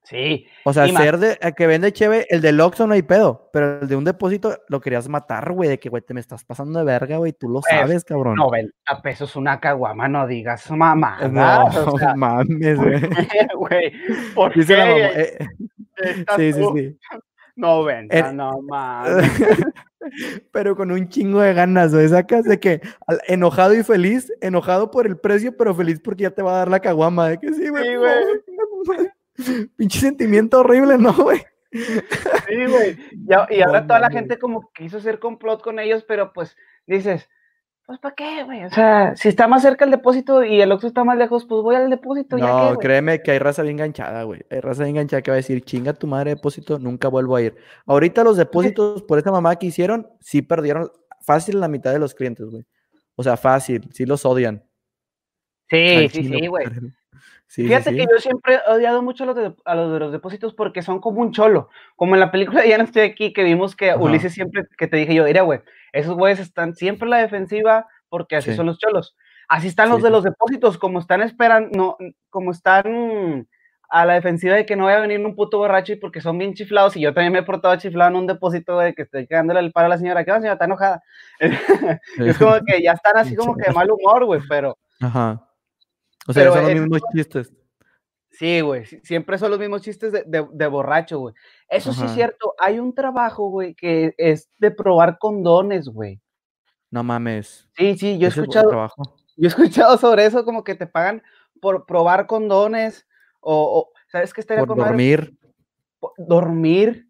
Sí. O sea, ser de que vende cheve, el de Oxxo no hay pedo, pero el de un depósito lo querías matar, güey, de que, güey, te me estás pasando de verga, güey, tú lo pues, sabes, cabrón. 90 pesos una caguama, no digas mamá. No, mames, güey. ¿por qué? La mamá, eh, sí, sí, sí. 90, no mames. pero con un chingo de ganas, güey, sacas de que enojado y feliz, enojado por el precio, pero feliz porque ya te va a dar la caguama, de que sí, güey. Sí, güey. Pinche sentimiento horrible, ¿no, güey? Sí, güey. Y, ahora toda la gente como quiso hacer complot con ellos, pero pues dices, pues ¿para qué, güey? O sea, si está más cerca el depósito y el Oxxo está más lejos, pues voy al depósito. No, créeme que hay raza bien enganchada, güey. Hay raza bien enganchada que va a decir, chinga tu madre depósito, nunca vuelvo a ir. Ahorita los depósitos por esa mamá que hicieron, sí perdieron fácil la mitad de los clientes, güey. O sea, fácil, sí los odian. Sí, sí, sí, güey. Fíjate que yo siempre he odiado mucho a los, de, a los de los depósitos porque son como un cholo. Como en la película de Ya no estoy aquí, que vimos que Ulises siempre, que te dije yo, mira, güey, esos güeyes están siempre en la defensiva porque así son los cholos. Así están los de los depósitos, como están esperando, no, como están a la defensiva de que no vaya a venir un puto borracho y porque son bien chiflados y yo también me he portado chiflado en un depósito de que estoy quedándole el paro a la señora, que la señora está enojada. es como que ya están así como que de mal humor, güey, pero... Ajá o sea, son los mismos chistes. Sí, güey, siempre son los mismos chistes de, borracho, güey. Eso sí es cierto, hay un trabajo, güey, que es de probar condones, güey. No mames. Sí, sí, yo he escuchado. Yo he escuchado sobre eso, como que te pagan por probar condones o, ¿sabes qué estaría por dormir. Dormir.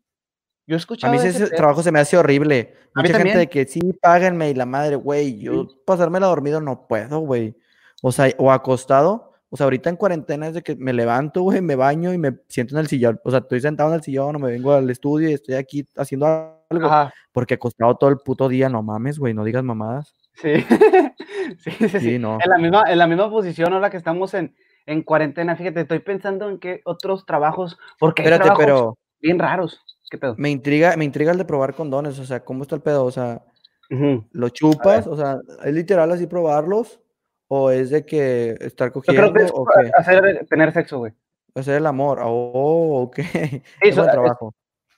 Yo he A escuchado mí de ese ese trabajo se me hace horrible. A mí Mucha gente de que sí, páguenme y la madre, güey, yo pasármela dormido no puedo, güey. O sea, o acostado. O sea, ahorita en cuarentena es de que me levanto, güey, me baño y me siento en el sillón. O sea, estoy sentado en el sillón o me vengo al estudio y estoy aquí haciendo algo. Ajá, Porque acostado todo el puto día, no mames, güey, no digas mamadas. sí. sí, sí, sí. Sí, no. En la misma, en la misma posición ahora que estamos en, en cuarentena, fíjate, estoy pensando en qué otros trabajos, porque hay Espérate, trabajos pero bien raros. ¿Qué pedo? me intriga, me intriga el de probar condones. O sea, ¿cómo está el pedo? O sea, Ujú. ¿lo chupas? O sea, ¿es literal así probarlos? ¿O es de que estar Yo creo cogiendo que es o qué? hacer, tener sexo, güey. Hacer el amor. Oh, ok. Sí, Es so- buen es- trabajo.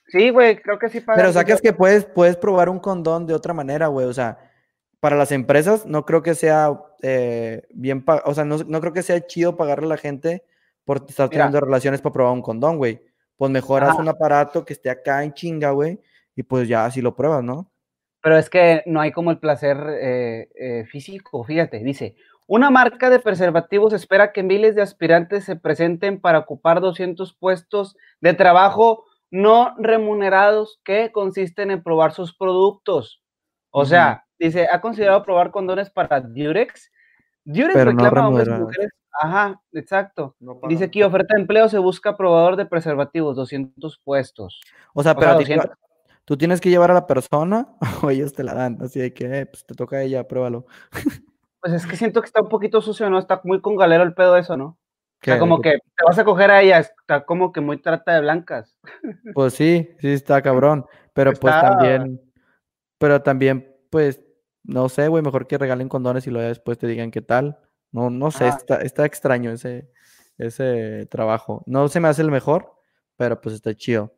Sí, güey, creo que sí pagan. Pero yo- que puedes, puedes probar un condón de otra manera, güey. O sea, para las empresas no creo que sea eh, bien, o sea, no, no creo que sea chido pagarle a la gente por estar Mira. teniendo relaciones para probar un condón, güey. Pues mejor haz Ajá. un aparato que esté acá en chinga, güey, y pues ya así lo pruebas, ¿no? Pero es que no hay como el placer eh, eh, físico, fíjate, dice, una marca de preservativos espera que miles de aspirantes se presenten para ocupar 200 puestos de trabajo no remunerados que consisten en probar sus productos. O sea, dice, ha considerado probar condones para Durex. Durex Pero no reclama a hombres y mujeres. Ajá, exacto. Dice aquí, oferta de empleo, se busca probador de preservativos, 200 puestos. O sea, O pero sea, a ti te 200. va- tú tienes que llevar a la persona o ellos te la dan, así de que, eh, pues te toca a ella, pruébalo. Pues es que siento que está un poquito sucio, ¿no? Está muy con galero el pedo eso, ¿no? O ¿Qué? sea, ¿De como que te vas a coger a ella, está como que muy trata de blancas. Pues sí, sí está cabrón, pero pues Está- también, pero también, pues, no sé, güey, mejor que regalen condones y luego después te digan qué tal. No, no sé, está, está extraño ese, ese trabajo. No se me hace el mejor, pero pues está chido.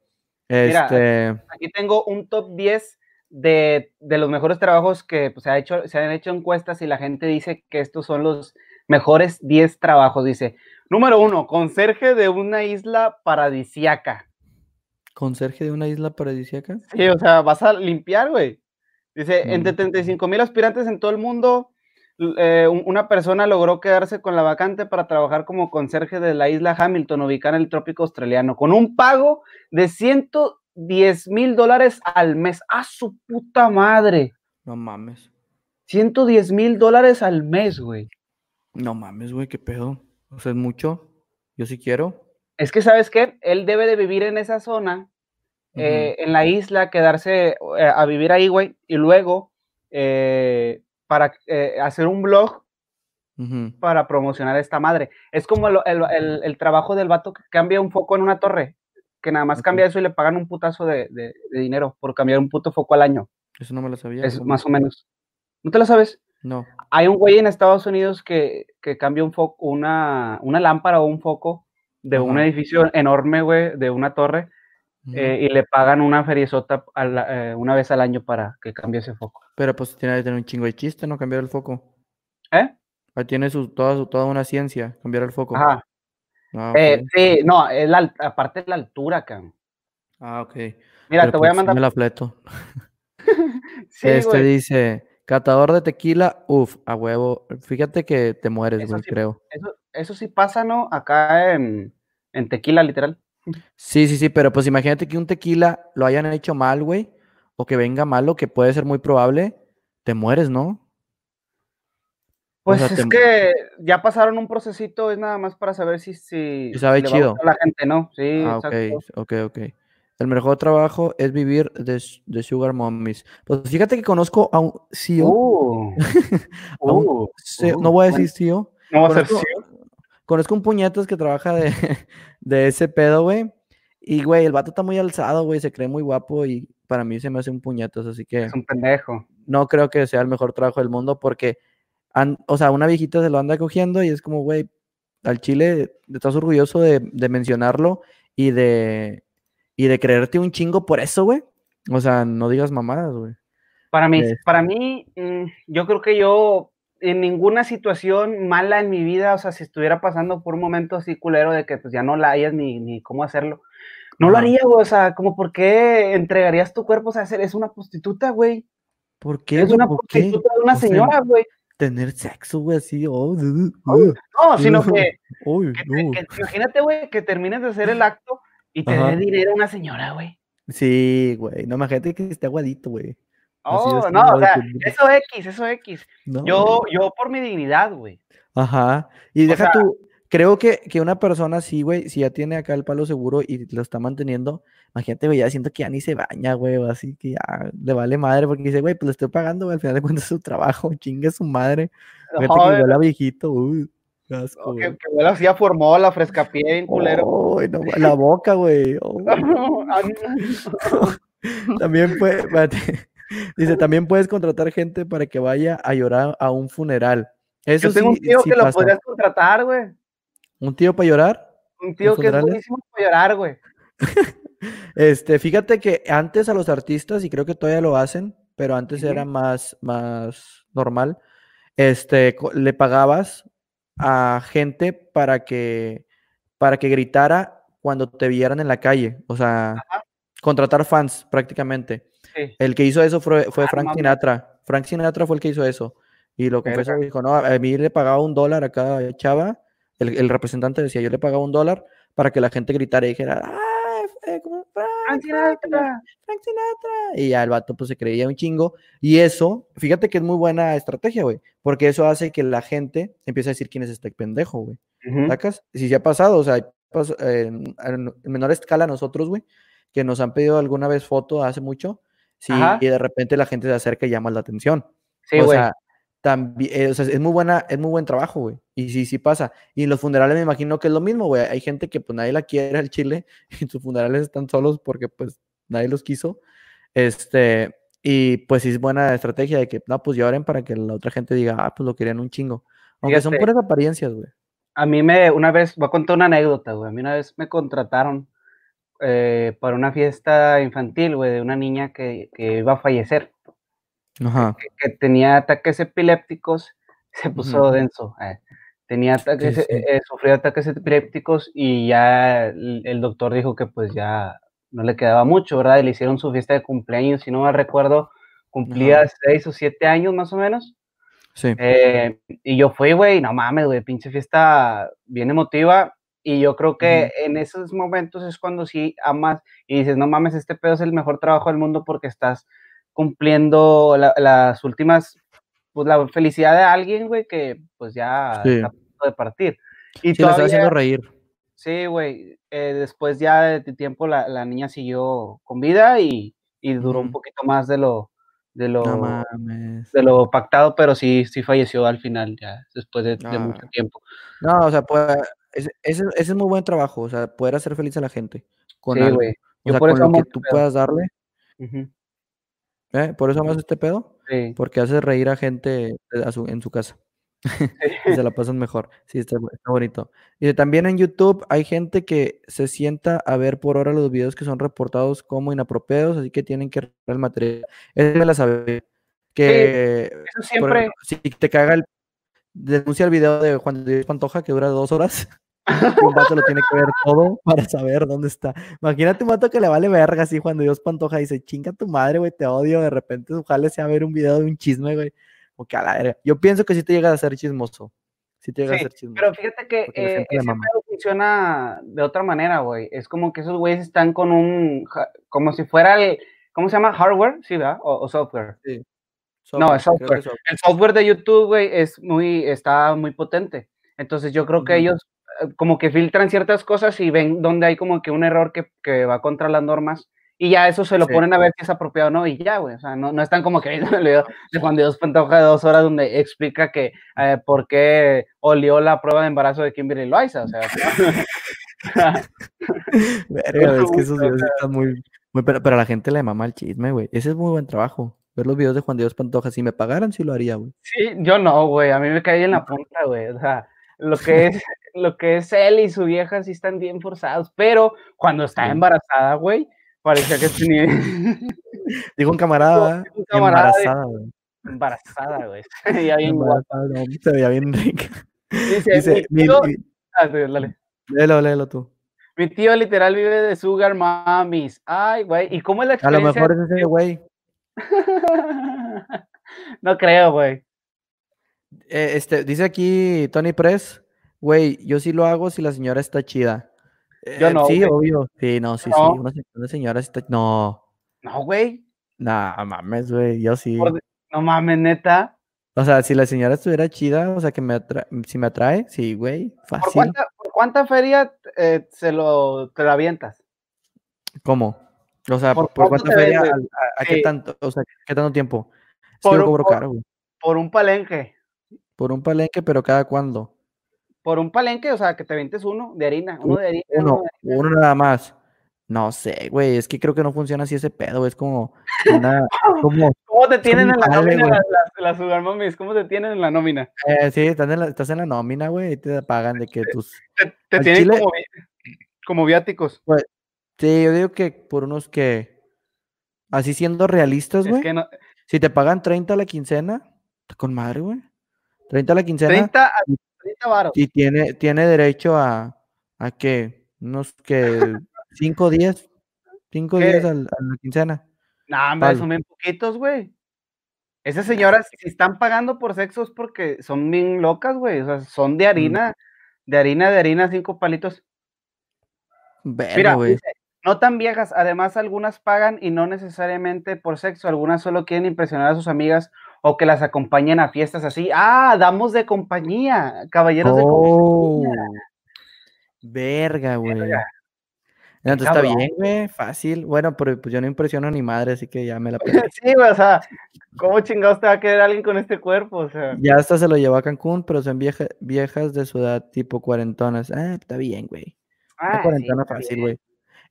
Mira, Este, Aquí tengo un top 10 de, de los mejores trabajos que pues, se, ha hecho, se han hecho encuestas y la gente dice que estos son los mejores 10 trabajos. Dice, número uno, conserje de una isla paradisiaca. conserje de una isla paradisíaca. Sí, o sea, vas a limpiar, güey. Dice, Mm. entre 35 mil aspirantes en todo el mundo, eh, un- una persona logró quedarse con la vacante para trabajar como conserje de la isla Hamilton, ubicada en el trópico australiano, con un pago de 110 mil dólares al mes. ¡A su puta madre! No mames. 110 mil dólares al mes, güey. No mames, güey, qué pedo. O sea, es mucho. Yo sí quiero. Es que, ¿sabes qué? Él debe de vivir en esa zona, eh, en la isla, quedarse eh, a vivir ahí, güey, y luego eh, para hacer un blog para promocionar esta madre. Es como el, el- el- el trabajo del vato que cambia un foco en una torre, que nada más cambia eso y le pagan un putazo de, de- de dinero por cambiar un puto foco al año. Eso no me lo sabía. Es ¿cómo? más o menos. ¿No te lo sabes? No. Hay un güey en Estados Unidos que, que cambia un foco, una, una lámpara o un foco de un edificio enorme, güey, de una torre, eh, y le pagan una feriezota a la- eh, una vez al año para que cambie ese foco. Pero pues tiene que tener un chingo de chiste, ¿no? Cambiar el foco. ¿Eh? Ahí tiene su, toda, su- toda una ciencia, cambiar el foco. Ajá. Ah, Eh, sí, no, es la aparte de la altura, cabrón. Ah, ok. Mira, Pero, te voy a pues, mandar. me la fleto. Sí, este güey. dice, catador de tequila, uff, a huevo. Fíjate que te mueres, Eso güey, sí. creo. Eso, eso sí pasa, ¿no? Acá en, en Tequila, literal. Sí, sí, sí, pero pues imagínate que un tequila lo hayan hecho mal, güey, o que venga malo, que puede ser muy probable, te mueres, ¿no? Pues sea, es te- que ya pasaron un procesito, es nada más para saber si, si, Si sabe le chido. a la gente, ¿no? Sí, Ah, exacto. ok, ok. El mejor trabajo es vivir de, de Sugar Mommies. Pues fíjate que conozco a un CEO, Uh, a un uh, CEO, uh, no voy a decir CEO, No va a ser conozco, sí. conozco un puñetas que trabaja de, de ese pedo, güey. Y, güey, el vato está muy alzado, güey, se cree muy guapo y para mí se me hace un puñetas, así que Es un pendejo. no creo que sea el mejor trabajo del mundo porque, o sea, una viejita se lo anda cogiendo y es como, güey, al chile estás orgulloso de, de mencionarlo y de, y de creerte un chingo por eso, güey. O sea, no digas mamadas, güey. Para mí, Es- para mí, mm, yo creo que yo en ninguna situación mala en mi vida, o sea, si estuviera pasando por un momento así culero de que pues ya no la hayas ni, ni cómo hacerlo, no lo haría, güey, o sea, como por qué entregarías tu cuerpo, o sea, eres una prostituta, güey, ¿Por qué, güey? una prostituta de una O señora, güey, Tener sexo, güey, así, oh, no, sino que, uy, que te- no. que- imagínate, güey, que termines de hacer el acto y te dé dinero una señora, güey, Sí, güey. No, imagínate que esté aguadito, güey. Oh, no, o sea, que- eso X, eso X. no, Yo, yo por mi dignidad, güey. Ajá. Y O deja sea- tú, creo que, que una persona así, güey, si ya tiene acá el palo seguro y lo está manteniendo, imagínate, güey, ya siento que ya ni se baña, güey, o así que ya le vale madre porque dice, güey, pues le estoy pagando, güey, al final de cuentas es su trabajo, chingue su madre. Fíjate que huele a viejito, uy, asco, no, que, que huele así a formola, frescapié, bien culero. Uy, no, la boca, güey. uy. También puede, espérate. dice, también puedes contratar gente para que vaya a llorar a un funeral. Eso Yo tengo un sí, tío sí que lo podrías contratar, güey. ¿Un tío para llorar? Un tío que es buenísimo para llorar, güey. Este, fíjate que antes a los artistas, y creo que todavía lo hacen, pero antes era más, más normal, este, le pagabas a gente para que, para que gritara cuando te vieran en la calle, o sea, Ajá. contratar fans prácticamente. Sí. El que hizo eso fue, fue Ah, Frank. Sinatra. Frank Sinatra fue el que hizo eso. Y lo confesó, dijo, no, a mí le pagaba un dólar a cada chava. El, el representante decía, yo le pagaba un dólar para que la gente gritara y dijera, ¡ah! eh. Frank, Sinatra. Frank Sinatra. Y ya el vato pues se creía un chingo. Y eso, fíjate que es muy buena estrategia, güey. Porque eso hace que la gente empiece a decir quién es este pendejo, güey. ¿Sacas? Si se ha pasado, o sea, en, en menor escala nosotros, güey, que nos han pedido alguna vez foto hace mucho, sí, Ajá. y de repente la gente se acerca y llama la atención. Sí, o güey. sea, también, o sea, es muy buena, es muy buen trabajo, güey. Y sí, sí pasa. Y en los funerales me imagino que es lo mismo, güey. Hay gente que pues nadie la quiere al chile y sus funerales están solos porque pues nadie los quiso. Este, y pues sí es buena estrategia de que, no, pues lloren para que la otra gente diga, ah, pues lo querían un chingo. Aunque son puras apariencias, güey. A mí me, una vez, voy a contar una anécdota, güey. A mí una vez me contrataron eh, para una fiesta infantil, güey, de una niña que, que iba a fallecer, Ajá. que, que tenía ataques epilépticos, se puso Ujú. denso. eh. Tenía ataques, Sí, sí. eh, sufrió ataques epilépticos y ya el, el doctor dijo que pues ya no le quedaba mucho, ¿verdad? Y le hicieron su fiesta de cumpleaños, si no me recuerdo, cumplía Ajá. seis o siete años más o menos. Sí. Eh, y yo fui, güey, no mames, güey, pinche fiesta bien emotiva. Y yo creo que en esos momentos es cuando sí amas y dices, no mames, este pedo es el mejor trabajo del mundo porque estás cumpliendo la- las últimas, pues la felicidad de alguien, güey, que pues ya Sí. está a punto de partir. Y Sí, todavía, haciendo reír. sí, güey, eh, después ya de tiempo la, la niña siguió con vida y, y duró un Ujú. poquito más de lo, de lo, No de lo pactado, pero sí, sí falleció al final, ya después de, de mucho Ah. tiempo. No, o sea, pues, ese, ese- ese es muy buen trabajo, o sea, poder hacer feliz a la gente con Sí, algo. O Yo sea, por con eso lo que este tú pedo. puedas darle, Ujú. ¿Eh? Por eso amas este pedo, Sí. porque haces reír a gente a su- en su casa y se la pasan mejor. Sí, está, está bonito. Y también en YouTube hay gente que se sienta a ver por hora los videos que son reportados como inapropiados, así que tienen que arreglar el material. Eso me la sabía. Que, Eso siempre, ejemplo, si te caga el. Denuncia el video de Juan de Dios Pantoja que dura dos horas. Y un vato lo tiene que ver todo para saber dónde está. Imagínate un vato que le vale verga así Juan de Dios Pantoja y dice, chinga tu madre, güey, te odio. De repente su jale sea ver un video de un chisme, güey. O que a la verga. Yo pienso que sí te llega a ser chismoso. Sí te llega sí, a ser chismoso. pero fíjate que eh, ese pedo funciona de otra manera, güey. Es como que esos güeyes están con un, como si fuera el, ¿cómo se llama? ¿Hardware? Sí, ¿verdad? O, o software. No, es software. software. El software de YouTube, güey, es muy, está muy potente. Entonces yo creo que ellos como que filtran ciertas cosas y ven donde hay como que un error que, que va contra las normas y ya eso se lo Sí. ponen a ver si es apropiado o no y ya, güey. O sea, no, no están como que viendo el video de Juan Dios Pantoja de dos horas donde explica que eh, por qué olió la prueba de embarazo de Kimberly Loaiza. O sea, Verga, es que esos videos están muy, muy pero, pero a la gente le mama el chisme, güey. Ese es muy buen trabajo. Ver los videos de Juan Dios Pantoja. Si me pagaran, sí lo haría, güey. sí, yo no, güey. A mí me caí en la punta, güey. O sea, lo que es, lo que es él y su vieja sí están bien forzados, pero cuando está embarazada, güey, parecía que tenía Digo un camarada, un camarada de- embarazada, güey. embarazada, güey. Ya bien guapa. No, se veía bien rica. Dice, Dice, mi tío, mi- ah, dale. léelo, léelo tú. Mi tío literal vive de sugar mamis. Ay, güey. ¿Y cómo es la A lo experiencia? mejor es ese güey. no creo, güey. Eh, este, dice aquí Tony Press, güey, yo sí lo hago si la señora está chida. Yo Eh, no, sí, güey. obvio. Sí, no, sí, No. sí. Una, una señora está. No. No, güey. Nah, mames, güey. Yo sí. No mames, neta. O sea, si la señora estuviera chida, o sea, que me atra- si me atrae, sí, güey. ¿Por Fácil. cuánta, por cuánta feria eh, se lo, te lo avientas? ¿Cómo? O sea, ¿Por ¿por, cuánto cuánta feria? ¿A, qué tanto? O sea, ¿qué tanto tiempo? Por yo un- cobro por- caro, güey. Por un palenque. Por un palenque, pero cada cuándo. Por un palenque, o sea, que te vientes uno de harina. Uno de harina. Uno, uno de- uno nada más. No sé, güey. Es que creo que no funciona así ese pedo. Es como una. Como, ¿Cómo te tienen en la nómina las, las, las sugar mummies? ¿Cómo te tienen en la nómina? eh, sí, estás en, la, estás en la nómina, güey. Y te pagan de que tus. Te, tienen chile- como, vi- como viáticos. Sí, yo digo que por unos que. Así siendo realistas, güey. no, Si te pagan 30 a la quincena, está con madre, güey. 30 a la quincena 30 a 30 varos. y tiene, tiene derecho a, a qué, unos que 5 días, 5 ¿Qué? días a la quincena. No, hombre, son bien poquitos, güey. Esas señoras, si están pagando por sexo es porque son bien locas, güey. O sea, son de harina, de harina, de harina, cinco palitos. Mira, güey. dice, no tan viejas. Además, algunas pagan y no necesariamente por sexo. Algunas solo quieren impresionar a sus amigas o que las acompañen a fiestas así. Ah, damos de compañía, caballeros de Oh, compañía. verga, güey. Verga. Entonces está bien, güey, fácil. Bueno, pero pues yo no impresiono a ni madre, así que ya me la perdí. Sí, güey, o sea, ¿cómo chingados te va a querer alguien con este cuerpo? O sea, Ya hasta se lo llevó a Cancún, pero son vieja- viejas de su edad, tipo cuarentonas. Ah, está bien, güey. Ah, sí, está fácil, güey.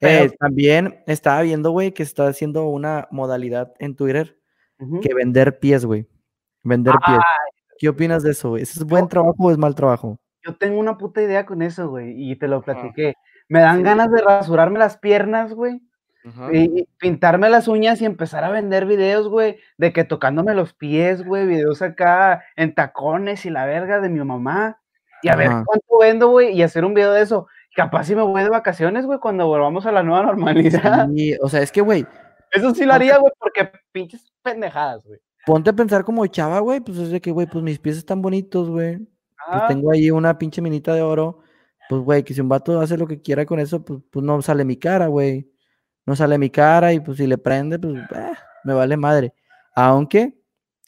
Eh, también estaba viendo, güey, que está haciendo una modalidad en Twitter Que vender pies, güey. Vender pies. ¿Qué opinas de eso, güey? ¿Eso es buen trabajo o es mal trabajo? Yo tengo una puta idea con eso, güey, y te lo platiqué. Me dan Sí. ganas de rasurarme las piernas, güey, y, y pintarme las uñas y empezar a vender videos, güey, de que tocándome los pies, güey, videos acá en tacones y la verga de mi mamá. Y a ver cuánto vendo, güey, y hacer un video de eso. Capaz si me voy de vacaciones, güey, cuando volvamos a la nueva normalidad. Sí, o sea, es que, güey, Eso sí lo haría, güey, porque pinches pendejadas, güey. ponte a pensar como chava, güey, pues es de que, güey, pues mis pies están bonitos, güey. Pues Ah, tengo ahí una pinche minita de oro. Pues, güey, que si un vato hace lo que quiera con eso, pues, pues no sale mi cara, güey. No sale mi cara y pues si le prende, pues eh, me vale madre. Aunque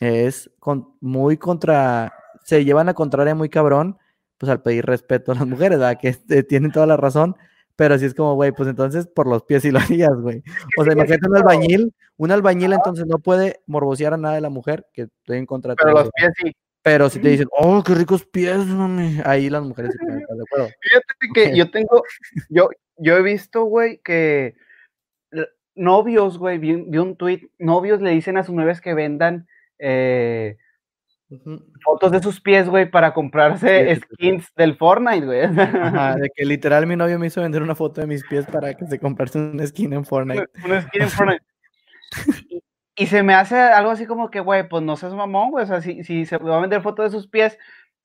es con- muy contra, se llevan a contraria muy cabrón, pues al pedir respeto a las mujeres, ¿verdad? Que este, tienen toda la razón, pero sí es como, güey, pues entonces por los pies sí lo harías, güey. O sea, imagínate un albañil, un albañil entonces no puede morbosear a nada de la mujer, que estoy en contra pero los pies sí. Pero si te dicen, oh, qué ricos pies, mami", ahí las mujeres se pueden estar de acuerdo. Fíjate que yo tengo, yo, yo he visto, güey, que novios, güey, vi, un- vi un tweet, novios le dicen a sus novias que vendan eh, Fotos de sus pies, güey, para comprarse Sí, sí, sí. skins del Fortnite, güey. Ajá, de que literal mi novio me hizo vender una foto de mis pies para que se comprase un skin en Fortnite. Una skin en Fortnite. Y, y se me hace algo así como que, güey, pues no seas mamón, güey, o sea, si, si se va a vender foto de sus pies,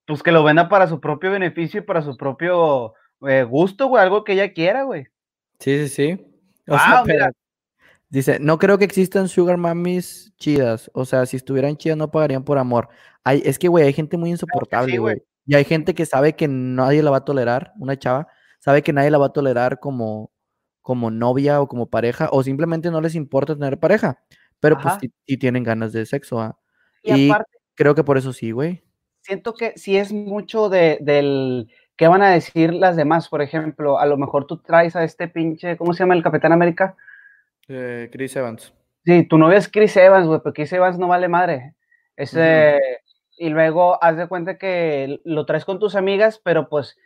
pues que lo venda para su propio beneficio y para su propio eh, gusto, güey, algo que ella quiera, güey. Sí, sí, sí. O Wow, sea, mira. Dice, no creo que existan sugar mummies chidas. O sea, si estuvieran chidas no pagarían por amor. Hay, es que, güey, hay gente muy insoportable, güey. Y hay gente que sabe que nadie la va a tolerar, una chava, sabe que nadie la va a tolerar como, como novia o como pareja, o simplemente no les importa tener pareja. Pero pues sí, sí tienen ganas de sexo. Y, Y aparte, creo que por eso sí, güey. siento que sí es mucho de, del qué van a decir las demás. Por ejemplo, a lo mejor tú traes a este pinche, ¿cómo se llama el Capitán América? Eh, Chris Evans. Sí, tu novia es Chris Evans, güey, pero Chris Evans no vale madre. Ese, Y luego haz de cuenta que lo traes con tus amigas, pero pues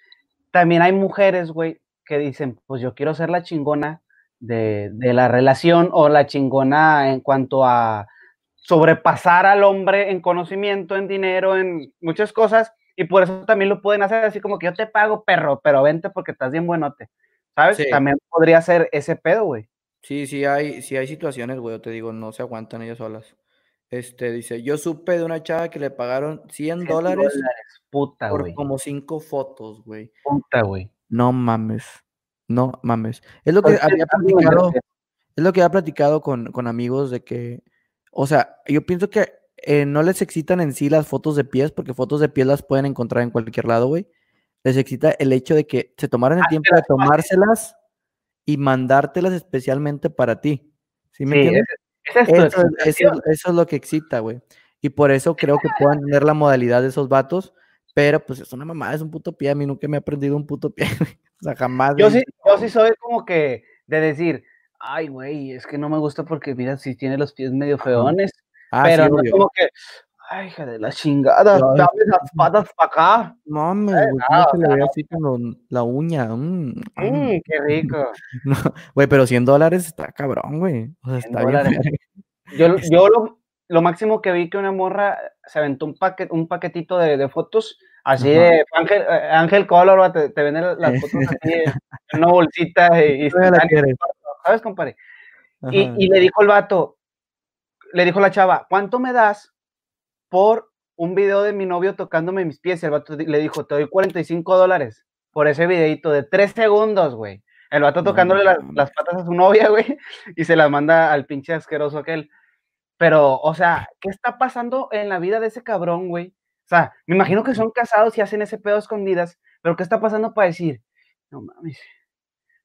también hay mujeres, güey, que dicen, pues yo quiero ser la chingona de, de la relación o la chingona en cuanto a sobrepasar al hombre en conocimiento, en dinero, en muchas cosas, y por eso también lo pueden hacer así como que yo te pago, perro, pero vente porque estás bien buenote. ¿Sabes? Sí. También podría ser ese pedo, güey. Sí, sí hay, sí hay situaciones, güey, te digo, no se aguantan ellas solas. Este, dice, yo supe de una chava que le pagaron 100 dólares Puta, por como cinco fotos, güey. Puta, güey. No mames. No mames. Es lo que Pues, había platicado, es lo que había platicado con, con amigos de que, o sea, yo pienso que eh, no les excitan en sí las fotos de pies, porque fotos de pies las pueden encontrar en cualquier lado, güey. les excita el hecho de que se tomaran el Ah, tiempo de tomárselas y mandártelas especialmente para ti. ¿Sí me Sí, entiendes? esa es tu Eso, es- eso, es- eso es lo que excita, güey. Y por eso creo que puedan tener la modalidad de esos vatos, pero pues es una mamada, es un puto pie. A mí nunca me he aprendido un puto pie. O sea, jamás. Yo sí, yo sí soy como que de decir, ay, güey, es que no me gusta porque, mira, sí tiene los pies medio feones, Ah, pero sí, no es obvio. como que, ay, hija de la chingada, dame las patas para acá. Mames, Eh, güey, no, ¿cómo o se le ve no. así con la uña? Mm, mm. Mmm, qué rico. No, Güey, pero 100 dólares está cabrón, güey. O sea, 100 está bien. Yo, yo lo, lo máximo que vi que una morra se aventó un, paquet, un paquetito de, de fotos, así Ajá. de Ángel, eh, Ángel Color, va, te, te venden las fotos así en una bolsita y, y. ¿sabes, compadre? Y, y le dijo el vato, le dijo la chava, ¿cuánto me das por un video de mi novio tocándome mis pies? Y el vato le dijo, te doy 45 dólares por ese videito de 3 segundos, güey. El vato tocándole las, patas a su novia, güey, y se las manda al pinche asqueroso aquel. Pero, o sea, ¿qué está pasando en la vida de ese cabrón, güey? O sea, me imagino que son casados y hacen ese pedo a escondidas, pero ¿qué está pasando para decir? No mames.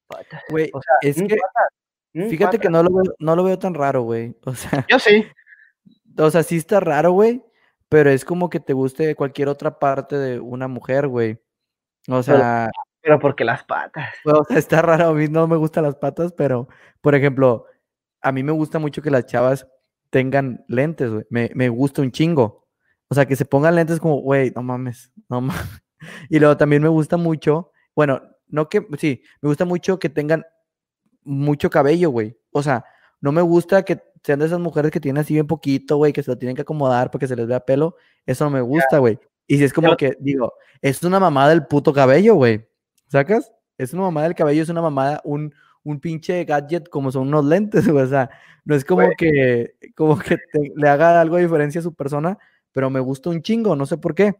patas". Güey, O sea, es que patas, fíjate que no lo veo, no lo veo tan raro, güey. O sea, Yo sí. o sea, sí está raro, güey, pero es como que te guste cualquier otra parte de una mujer, güey. O sea, Pero porque las patas. o sea, está raro, a mí no me gustan las patas, pero, por ejemplo, a mí me gusta mucho que las chavas tengan lentes, güey. Me, me gusta un chingo. O sea, que se pongan lentes como, güey, no mames, no mames. Y luego también me gusta mucho, bueno, no que, sí, me gusta mucho que tengan mucho cabello, güey. O sea, no me gusta que sean de esas mujeres que tienen así bien poquito, güey, que se lo tienen que acomodar para que se les vea pelo. Eso no me gusta, güey. Y si es como que, digo, es una mamada del puto cabello, güey. ¿Sacas? Es una mamada del cabello, es una mamada, un, un pinche gadget como son unos lentes, güey. O sea, no es como Güey. que, como que te- le haga algo de diferencia a su persona, pero me gusta un chingo, no sé por qué.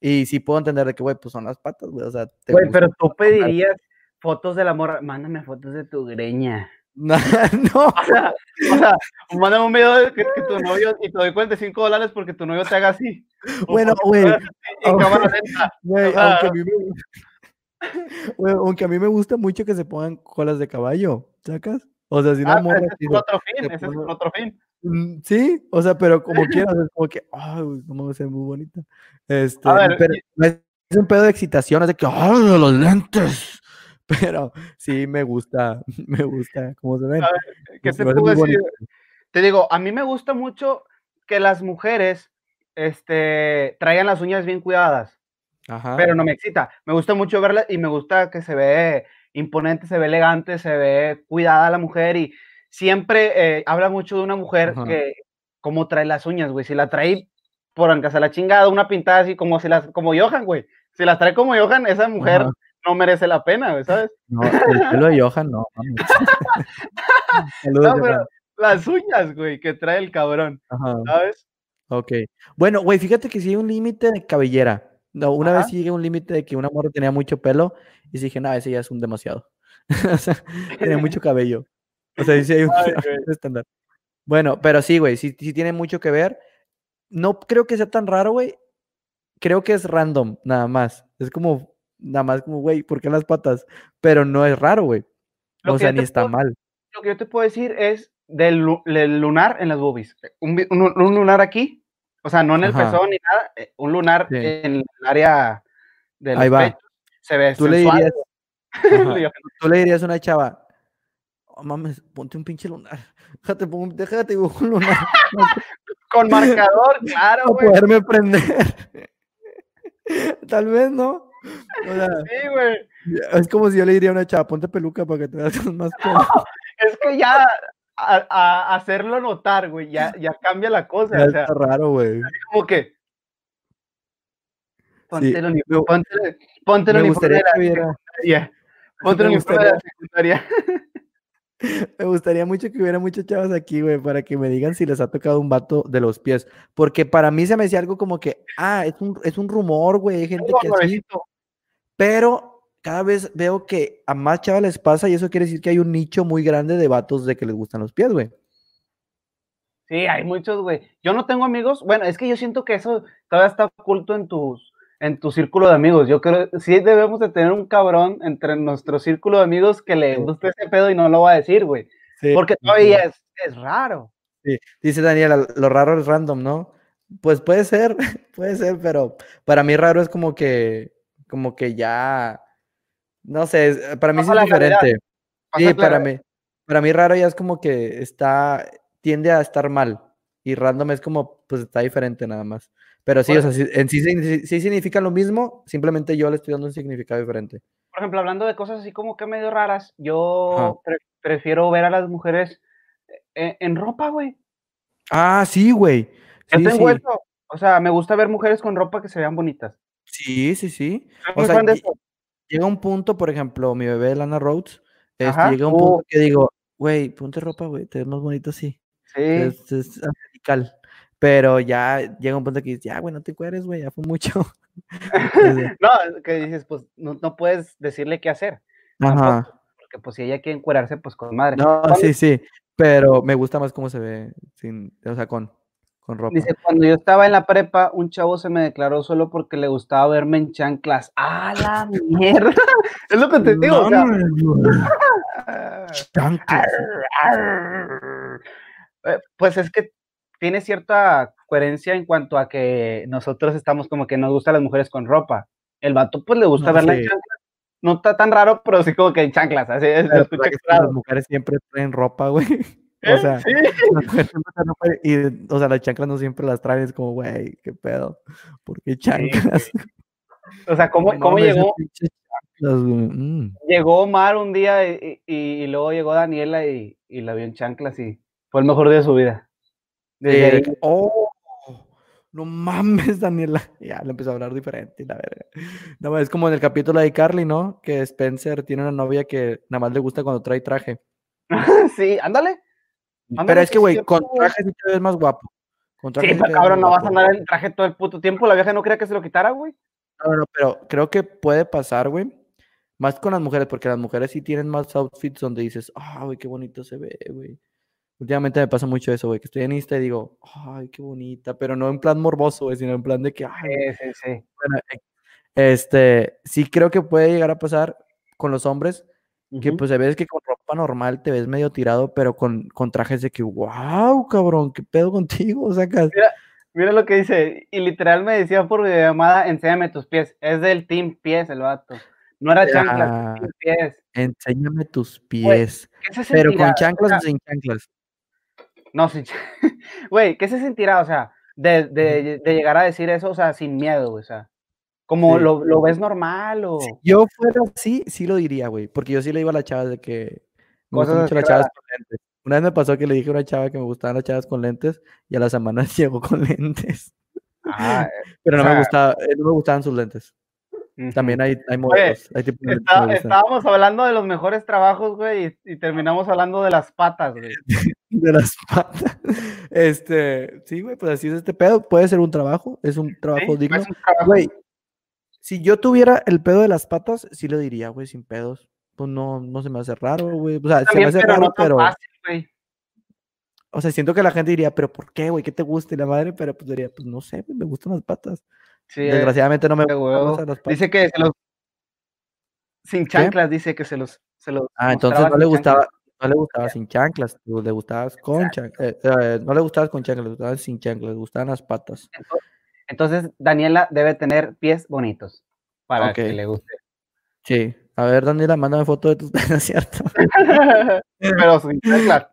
Y sí puedo entender de que, güey, pues son las patas, güey. O sea, Güey, pero tú pedirías fotos de la morra. Mándame fotos de tu greña. no, O sea, o sea, mándame un video de que, que tu novio y te doy 45 dólares porque tu novio te haga así. Bueno, güey, oh, aunque a mí me me gusta mucho que se pongan colas de caballo, ¿sacas? O sea, si una Ah, morra ese es otro fin. Ese es otro fin. "Mm, sí, o sea, pero como quieras, es como que, ay, cómo va a ser muy bonita. Este, ver, pero y- no es un pedo de excitación, es de que, ay, los lentes. Pero sí me gusta, me gusta cómo se ven. Ver, ¿Qué te puedo decir? Te digo, a mí me gusta mucho que las mujeres este, traigan las uñas bien cuidadas. Ajá. pero no me excita. Me gusta mucho verla y me gusta que se ve imponente, se ve elegante, se ve cuidada la mujer y siempre eh, habla mucho de una mujer Ajá. que cómo trae las uñas, güey. Si la trae por aunque se la chingada, una pintada así como si las como Johan, güey. Si las trae como Johan, esa mujer Ajá. No merece la pena, ¿sabes? No, el pelo de Johan, no. Saludos, No, pero Johan. las uñas, güey, que trae el cabrón, Ajá. ¿sabes? Ok. Bueno, güey, fíjate que sí hay un límite de cabellera. No, una vez sí llegué a un límite de que una morra tenía mucho pelo y dije, no, ese ya es un demasiado. O sea, tenía mucho cabello. O sea, sí hay un, Ay, un estándar. Bueno, pero sí, güey, sí, sí tiene mucho que ver. No creo que sea tan raro, güey. Creo que es random, nada más. Es como, nada más como, güey, ¿por qué las patas? Pero no es raro, güey. O sea, ni está puedo- mal. Lo que yo te puedo decir es del, lu- del lunar en las boobies. Un, vi- un- un lunar aquí, o sea, no en el Ajá. pezón ni nada, eh, un lunar Sí. en el área de los Ahí va. Se ve Tú le dirías, tú le dirías a una chava, "Oh, mames, ponte un pinche lunar. Déjate, déjate un lunar Con marcador, claro, güey. poderme prender. Tal vez, ¿no? O sea, Sí, güey. es como si yo le diría a una chava, ponte peluca para que te veas más pelo. Es que ya a, a hacerlo notar, güey, ya, ya cambia la cosa. Ya o sea, está raro, güey. como que. Ponte Sí, el uniforme, me- ponte, el- uniforme de la secundaria. Ponte el me uniforme de la secundaria. me gustaría mucho que hubiera muchas chavas aquí, güey, para que me digan si les ha tocado un vato de los pies. Porque para mí se me decía algo como que, ah, es un, es un rumor, güey, hay gente que así. Pero cada vez veo que a más chavas les pasa y eso quiere decir que hay un nicho muy grande de vatos de que les gustan los pies, güey. Sí, hay muchos, güey. Yo no tengo amigos. Bueno, es que yo siento que eso todavía está oculto en tus, en tu círculo de amigos. Yo creo que sí debemos de tener un cabrón entre nuestro círculo de amigos que le guste ese pedo y no lo va a decir, güey. Porque todavía es, es raro. Sí. Dice Daniela, lo raro es random, ¿no? Pues puede ser, puede ser, pero para mí raro es como que, como que ya, no sé, para mí sí es diferente. Sí, para mí, para mí raro ya es como que está, tiende a estar mal y random es como, pues está diferente nada más. Pero sí, o sea, en sí, sí, significa lo mismo, simplemente yo le estoy dando un significado diferente. Por ejemplo, hablando de cosas así como que medio raras, yo prefiero ver a las mujeres en, en ropa, güey. Ah, sí, güey. Sí, sí. O sea, me gusta ver mujeres con ropa que se vean bonitas. Sí, sí, sí. O sea, llega un punto, por ejemplo, mi bebé Lana Rhodes, este, llega un punto uh. que digo, güey, ponte ropa, güey, te ves más bonito así. Sí. Es, es radical. Pero ya llega un punto que dices, ya, güey, no te cueres, güey, ya fue mucho. no, que dices, pues no, no, puedes decirle qué hacer. Ajá. porque pues si ella quiere encuerarse, pues con madre. No, sí, sí. Pero me gusta más cómo se ve sin, o sea, con, con ropa. Dice, cuando yo estaba en la prepa, un chavo se me declaró solo porque le gustaba verme en chanclas. ¡Ah, la mierda! es lo que te digo. chanclas. Eh, pues es que tiene cierta coherencia en cuanto a que nosotros estamos como que nos gustan las mujeres con ropa. El vato pues le gusta verla en chanclas. No está tan raro, pero sí como que en chanclas. Así es, las mujeres siempre traen ropa, güey. O sea, ¿Sí? las mujeres y, o sea, las chanclas no siempre las traen, es como, güey, qué pedo. ¿Por qué chanclas? O sea, ¿cómo, ¿cómo llegó? Mm. Llegó Omar un día y, y, luego llegó Daniela y, y la vio en chanclas y fue el mejor día de su vida. Eh, oh, no mames, Daniela. Ya le empezó a hablar diferente, la verga. No, es como en el capítulo de Carly, ¿no? Que Spencer tiene una novia que nada más le gusta cuando trae traje. sí, ándale. Pero es que, güey, con traje sí te ves más guapo. Con traje sí, pero cabrón, no vas a andar en traje todo el puto tiempo. La vieja no quería que se lo quitara, güey. No, no, pero creo que puede pasar, güey. Más con las mujeres, porque las mujeres sí tienen más outfits donde dices, ah, güey, qué bonito se ve, güey. Últimamente me pasa mucho eso, güey, que estoy en Insta y digo, ay, qué bonita, pero no en plan morboso, güey, sino en plan de que, ay, sí, sí, sí. Eh, este, sí creo que puede llegar a pasar con los hombres, que pues a veces que con ropa normal te ves medio tirado, pero con, con trajes de que, wow, cabrón, qué pedo contigo, sacas. Mira, mira lo que dice, y literal me decía por videollamada, enséñame tus pies, es del team pies el vato. No era chanclas, pies. Enséñame tus pies. pero con chanclas o sin chanclas. No, sí. Güey, ¿qué se sentirá? O sea, de, de, de, llegar a decir eso, o sea, sin miedo, o sea. Como lo, lo, ves normal o. Si yo fuera así, sí lo diría, güey. Porque yo sí le iba a las chavas de que. Me gustan mucho las chavas con lentes. Una vez me pasó que le dije a una chava que me gustaban las chavas con lentes y a la semana llegó con lentes. Ah, Pero no, me gustaba, eh, no me gustaban sus lentes. También hay, hay modelos. estábamos hablando de los mejores trabajos, güey, y, terminamos hablando de las patas, güey. de las patas. Este, sí, güey, pues así es este pedo. Puede ser un trabajo, es un trabajo digno. Güey, si yo tuviera el pedo de las patas, sí lo diría, güey, sin pedos. Pues no, no se me hace raro, güey. O sea, se me hace raro, pero. o sea, siento que la gente diría, pero ¿por qué, güey? ¿Qué te gusta? Y la madre, pero pues diría, pues no sé, me gustan las patas. Eh, Desgraciadamente no me gustan Dice que se los. Sin chanclas, dice que se los. Se los ah, entonces no le gustaba. No le gustaba sin chanclas, le gustabas con chanclas. Eh, eh, no le gustabas con chanclas, le gustaban sin chanclas, le gustaban las patas. Entonces, Daniela debe tener pies bonitos para que le guste. Sí. A ver, Daniela, mándame foto de tus pies, ¿cierto? Pero sin chanclas.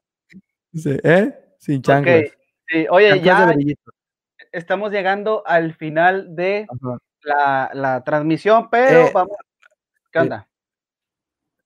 Sí, ¿Eh? Sin chanclas. Sí. Oye, ya estamos llegando al final de la, la, transmisión, pero eh, vamos. ¿Qué onda?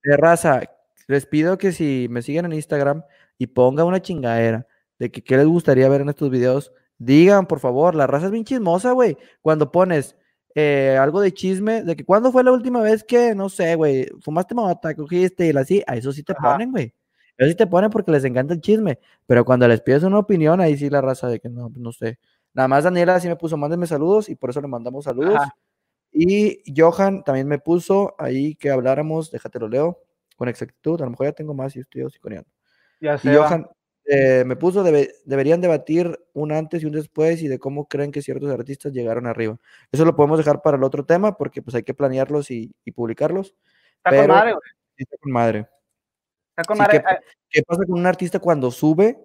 De raza, les pido que si me siguen en Instagram y pongan una chingadera de que qué les gustaría ver en estos videos, digan, por favor, la raza es bien chismosa, güey. Cuando pones eh, algo de chisme, de que cuándo fue la última vez que, no sé, güey, fumaste mota, cogiste y así, a eso sí te ponen, güey. Eso sí te ponen porque les encanta el chisme. Pero cuando les pides una opinión, ahí sí la raza de que no, no sé. Nada más Daniela sí me puso, mándenme saludos y por eso le mandamos saludos. Y Johan también me puso ahí que habláramos, déjate lo leo con exactitud, a lo mejor ya tengo más y estoy psiconeando. Ya sé. Johan este, me puso, deberían debatir un antes y un después y de cómo creen que ciertos artistas llegaron arriba. Eso lo podemos dejar para el otro tema porque pues hay que planearlos y, publicarlos. Está con madre, güey. Está con madre. Está con madre. Eh. ¿qué, pasa con un artista cuando sube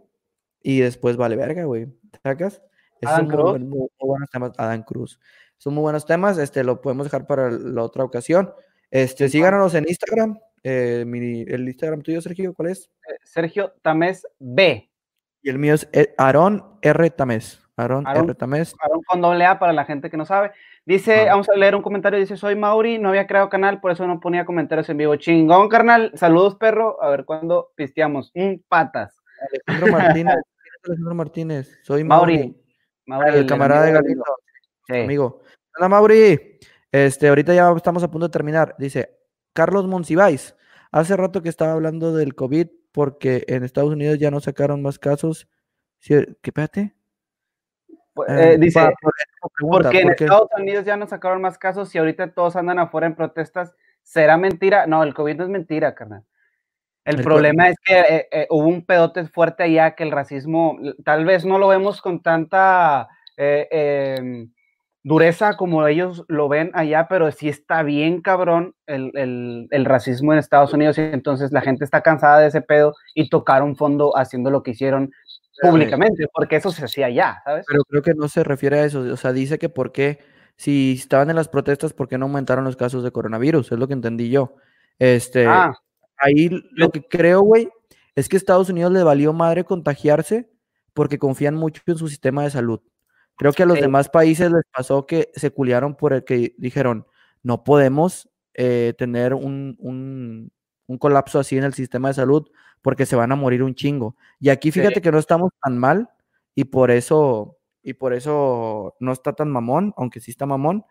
y después vale verga, güey? ¿Sacas? Adam Cruz. Muy, buenos temas. Adam Cruz. Son muy buenos temas. Este, lo podemos dejar para la otra ocasión. Este, síganos en Instagram. Eh, el Instagram tuyo, Sergio, ¿cuál es? Eh, Sergio Tamés B. Y el mío es eh, Aaron R. Tamés. Aaron, R. Tamés. Aaron con doble A para la gente que no sabe. Dice, vamos a leer un comentario. Dice, soy Mauri, no había creado canal, por eso no ponía comentarios en vivo. Chingón, carnal. Saludos, perro. A ver cuándo pisteamos. un patas. Alejandro Martínez. Alejandro Martínez. Soy Mauri. Mauri, el, camarada de Galindo. Amigo. Hola, Mauri. Este, ahorita ya estamos a punto de terminar. Dice, Carlos Monsiváis, hace rato que estaba hablando del COVID porque en Estados Unidos ya no sacaron más casos. ¿Qué, espérate? Ah, eh, dice, porque en Estados Unidos ya no sacaron más casos y ahorita todos andan afuera en protestas. ¿Será mentira? No, el COVID no es mentira, carnal. El, problema es que eh, eh, hubo un pedote fuerte allá que el racismo, tal vez no lo vemos con tanta em, dureza como ellos lo ven allá, pero sí está bien cabrón el, racismo en Estados Unidos y entonces la gente está cansada de ese pedo y tocaron fondo haciendo lo que hicieron públicamente, porque eso se hacía allá, ¿sabes? Pero creo que no se refiere a eso, o sea, dice que por qué, si estaban en las protestas, ¿por qué no aumentaron los casos de coronavirus? Es lo que entendí yo. Este, ah. ahí lo que creo, güey, es que Estados Unidos le valió madre contagiarse porque confían mucho en su sistema de salud. Creo que a los demás países les pasó que se culiaron por el que dijeron, no podemos eh, tener un, un, colapso así en el sistema de salud porque se van a morir un chingo. Y aquí fíjate que no estamos tan mal y por eso, y por eso no está tan mamón, aunque sí está mamón,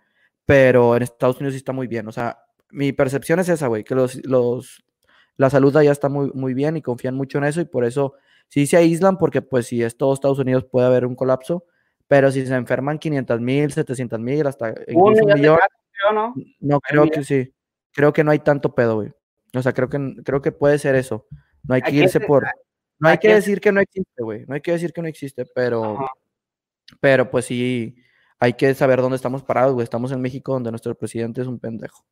pero en Estados Unidos sí está muy bien. O sea, mi percepción es esa, güey, que los, los, la salud allá está muy, muy bien y confían mucho en eso y por eso sí se aíslan porque pues si es todo Estados Unidos puede haber un colapso pero si se enferman 500 mil, 700 mil, hasta incluso un millón, ¿no? no creo que sí. Creo que no hay tanto pedo, güey. O sea, creo que, creo que puede ser eso. No hay que irse por... No hay que decir que no existe, güey. No hay que decir que no existe, pero... Pero pues sí, hay que saber dónde estamos parados, güey. Estamos en México, donde nuestro presidente es un pendejo.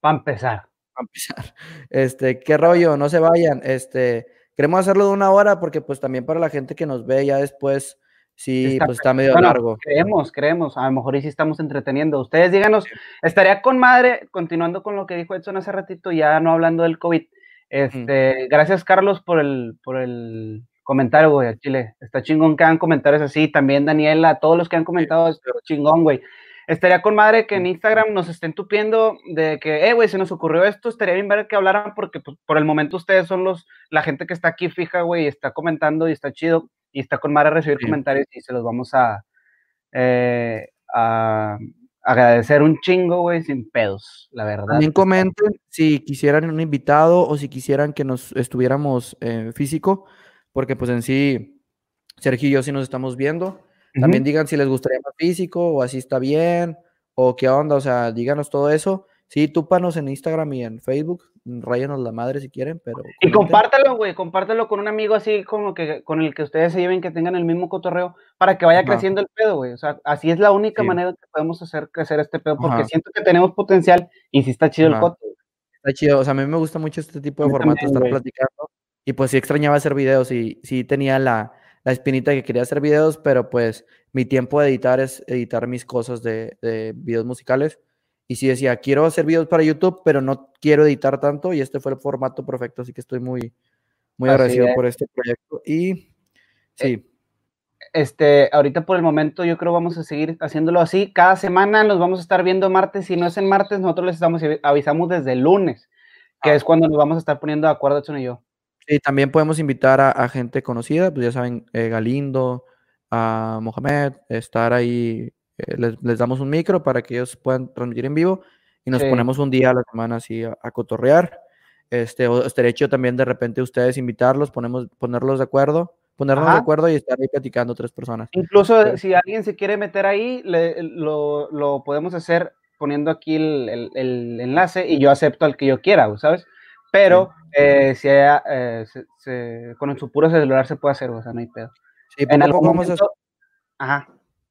Para empezar. Para empezar. Este, qué rollo, no se vayan. Este, queremos hacerlo de una hora porque pues también para la gente que nos ve ya después Sí, pues está medio largo. Creemos, creemos. A lo mejor y sí estamos entreteniendo. Ustedes díganos, estaría con madre, continuando con lo que dijo Edson hace ratito, ya no hablando del COVID. Este, Gracias, Carlos, por el, por el comentario, güey, a Chile. Está chingón que hagan comentarios así. También Daniela, todos los que han comentado, es chingón, güey. Estaría con madre que en Instagram nos estén tupiendo de que, eh, güey, se nos ocurrió esto, estaría bien ver que hablaran porque pues, por el momento ustedes son los, la gente que está aquí fija, güey, y está comentando y está chido y está con madre recibir comentarios y se los vamos a, eh, a agradecer un chingo, güey, sin pedos, la verdad. También comenten si quisieran un invitado o si quisieran que nos estuviéramos eh, físico, porque pues en sí, Sergio y yo sí nos estamos viendo. También digan si les gustaría más físico o así está bien o qué onda, o sea, díganos todo eso. Sí, túpanos en Instagram y en Facebook, rayanos la madre si quieren, pero... Y compártelo, güey, compártelo con un amigo así como que con el que ustedes se lleven, que tengan el mismo cotorreo, para que vaya creciendo el pedo, güey. O sea, así es la única manera que podemos hacer crecer este pedo, porque siento que tenemos potencial y sí está chido el coto. Está chido, o sea, a mí me gusta mucho este tipo de formato, estar platicando. Y pues sí extrañaba hacer videos y sí tenía la, la espinita que quería hacer videos, pero pues mi tiempo de editar es editar mis cosas de, de videos musicales. Y sí decía, quiero hacer videos para YouTube, pero no quiero editar tanto y este fue el formato perfecto, así que estoy muy, muy agradecido por este proyecto. Y eh, sí. Este, ahorita por el momento yo creo vamos a seguir haciéndolo así. Cada semana nos vamos a estar viendo martes. Si no es en martes, nosotros les estamos avisamos desde el lunes, que ah. es cuando nos vamos a estar poniendo de acuerdo, Edson y yo. Sí, también podemos invitar a, gente conocida, pues ya saben, eh, Galindo, a Mohamed, estar ahí, eh, les, damos un micro para que ellos puedan transmitir en vivo y nos ponemos un día a la semana así a, cotorrear. Este, o estaría hecho también de repente ustedes invitarlos, ponemos, ponerlos de acuerdo, ponernos de acuerdo y estar ahí platicando tres personas. Incluso si alguien se quiere meter ahí, lo, lo, podemos hacer poniendo aquí el, el, enlace y yo acepto al que yo quiera, ¿sabes? Pero eh, si haya, eh, se, se, con su puro celular se puede hacer, o sea, no hay pedo. Sí, En a algún vamos a, momento, ajá,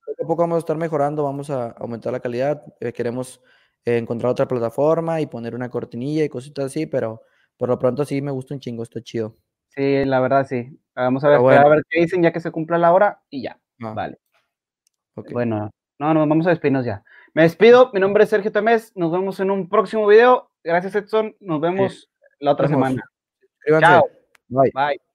poco a poco vamos a estar mejorando, vamos a aumentar la calidad. eh, queremos eh, encontrar otra plataforma y poner una cortinilla y cositas así, pero por lo pronto sí me gusta un chingo, está chido. sí, la verdad sí. Vamos a ver, bueno. a ver qué dicen ya que se cumpla la hora y ya, Ah, vale. Bueno, no, no, vamos a despedirnos ya. Me despido, mi nombre es Sergio Tamés, nos vemos en un próximo video. Gracias Edson, nos vemos la otra Vemos. semana. Suscríbanse. Chao. Bye. Bye.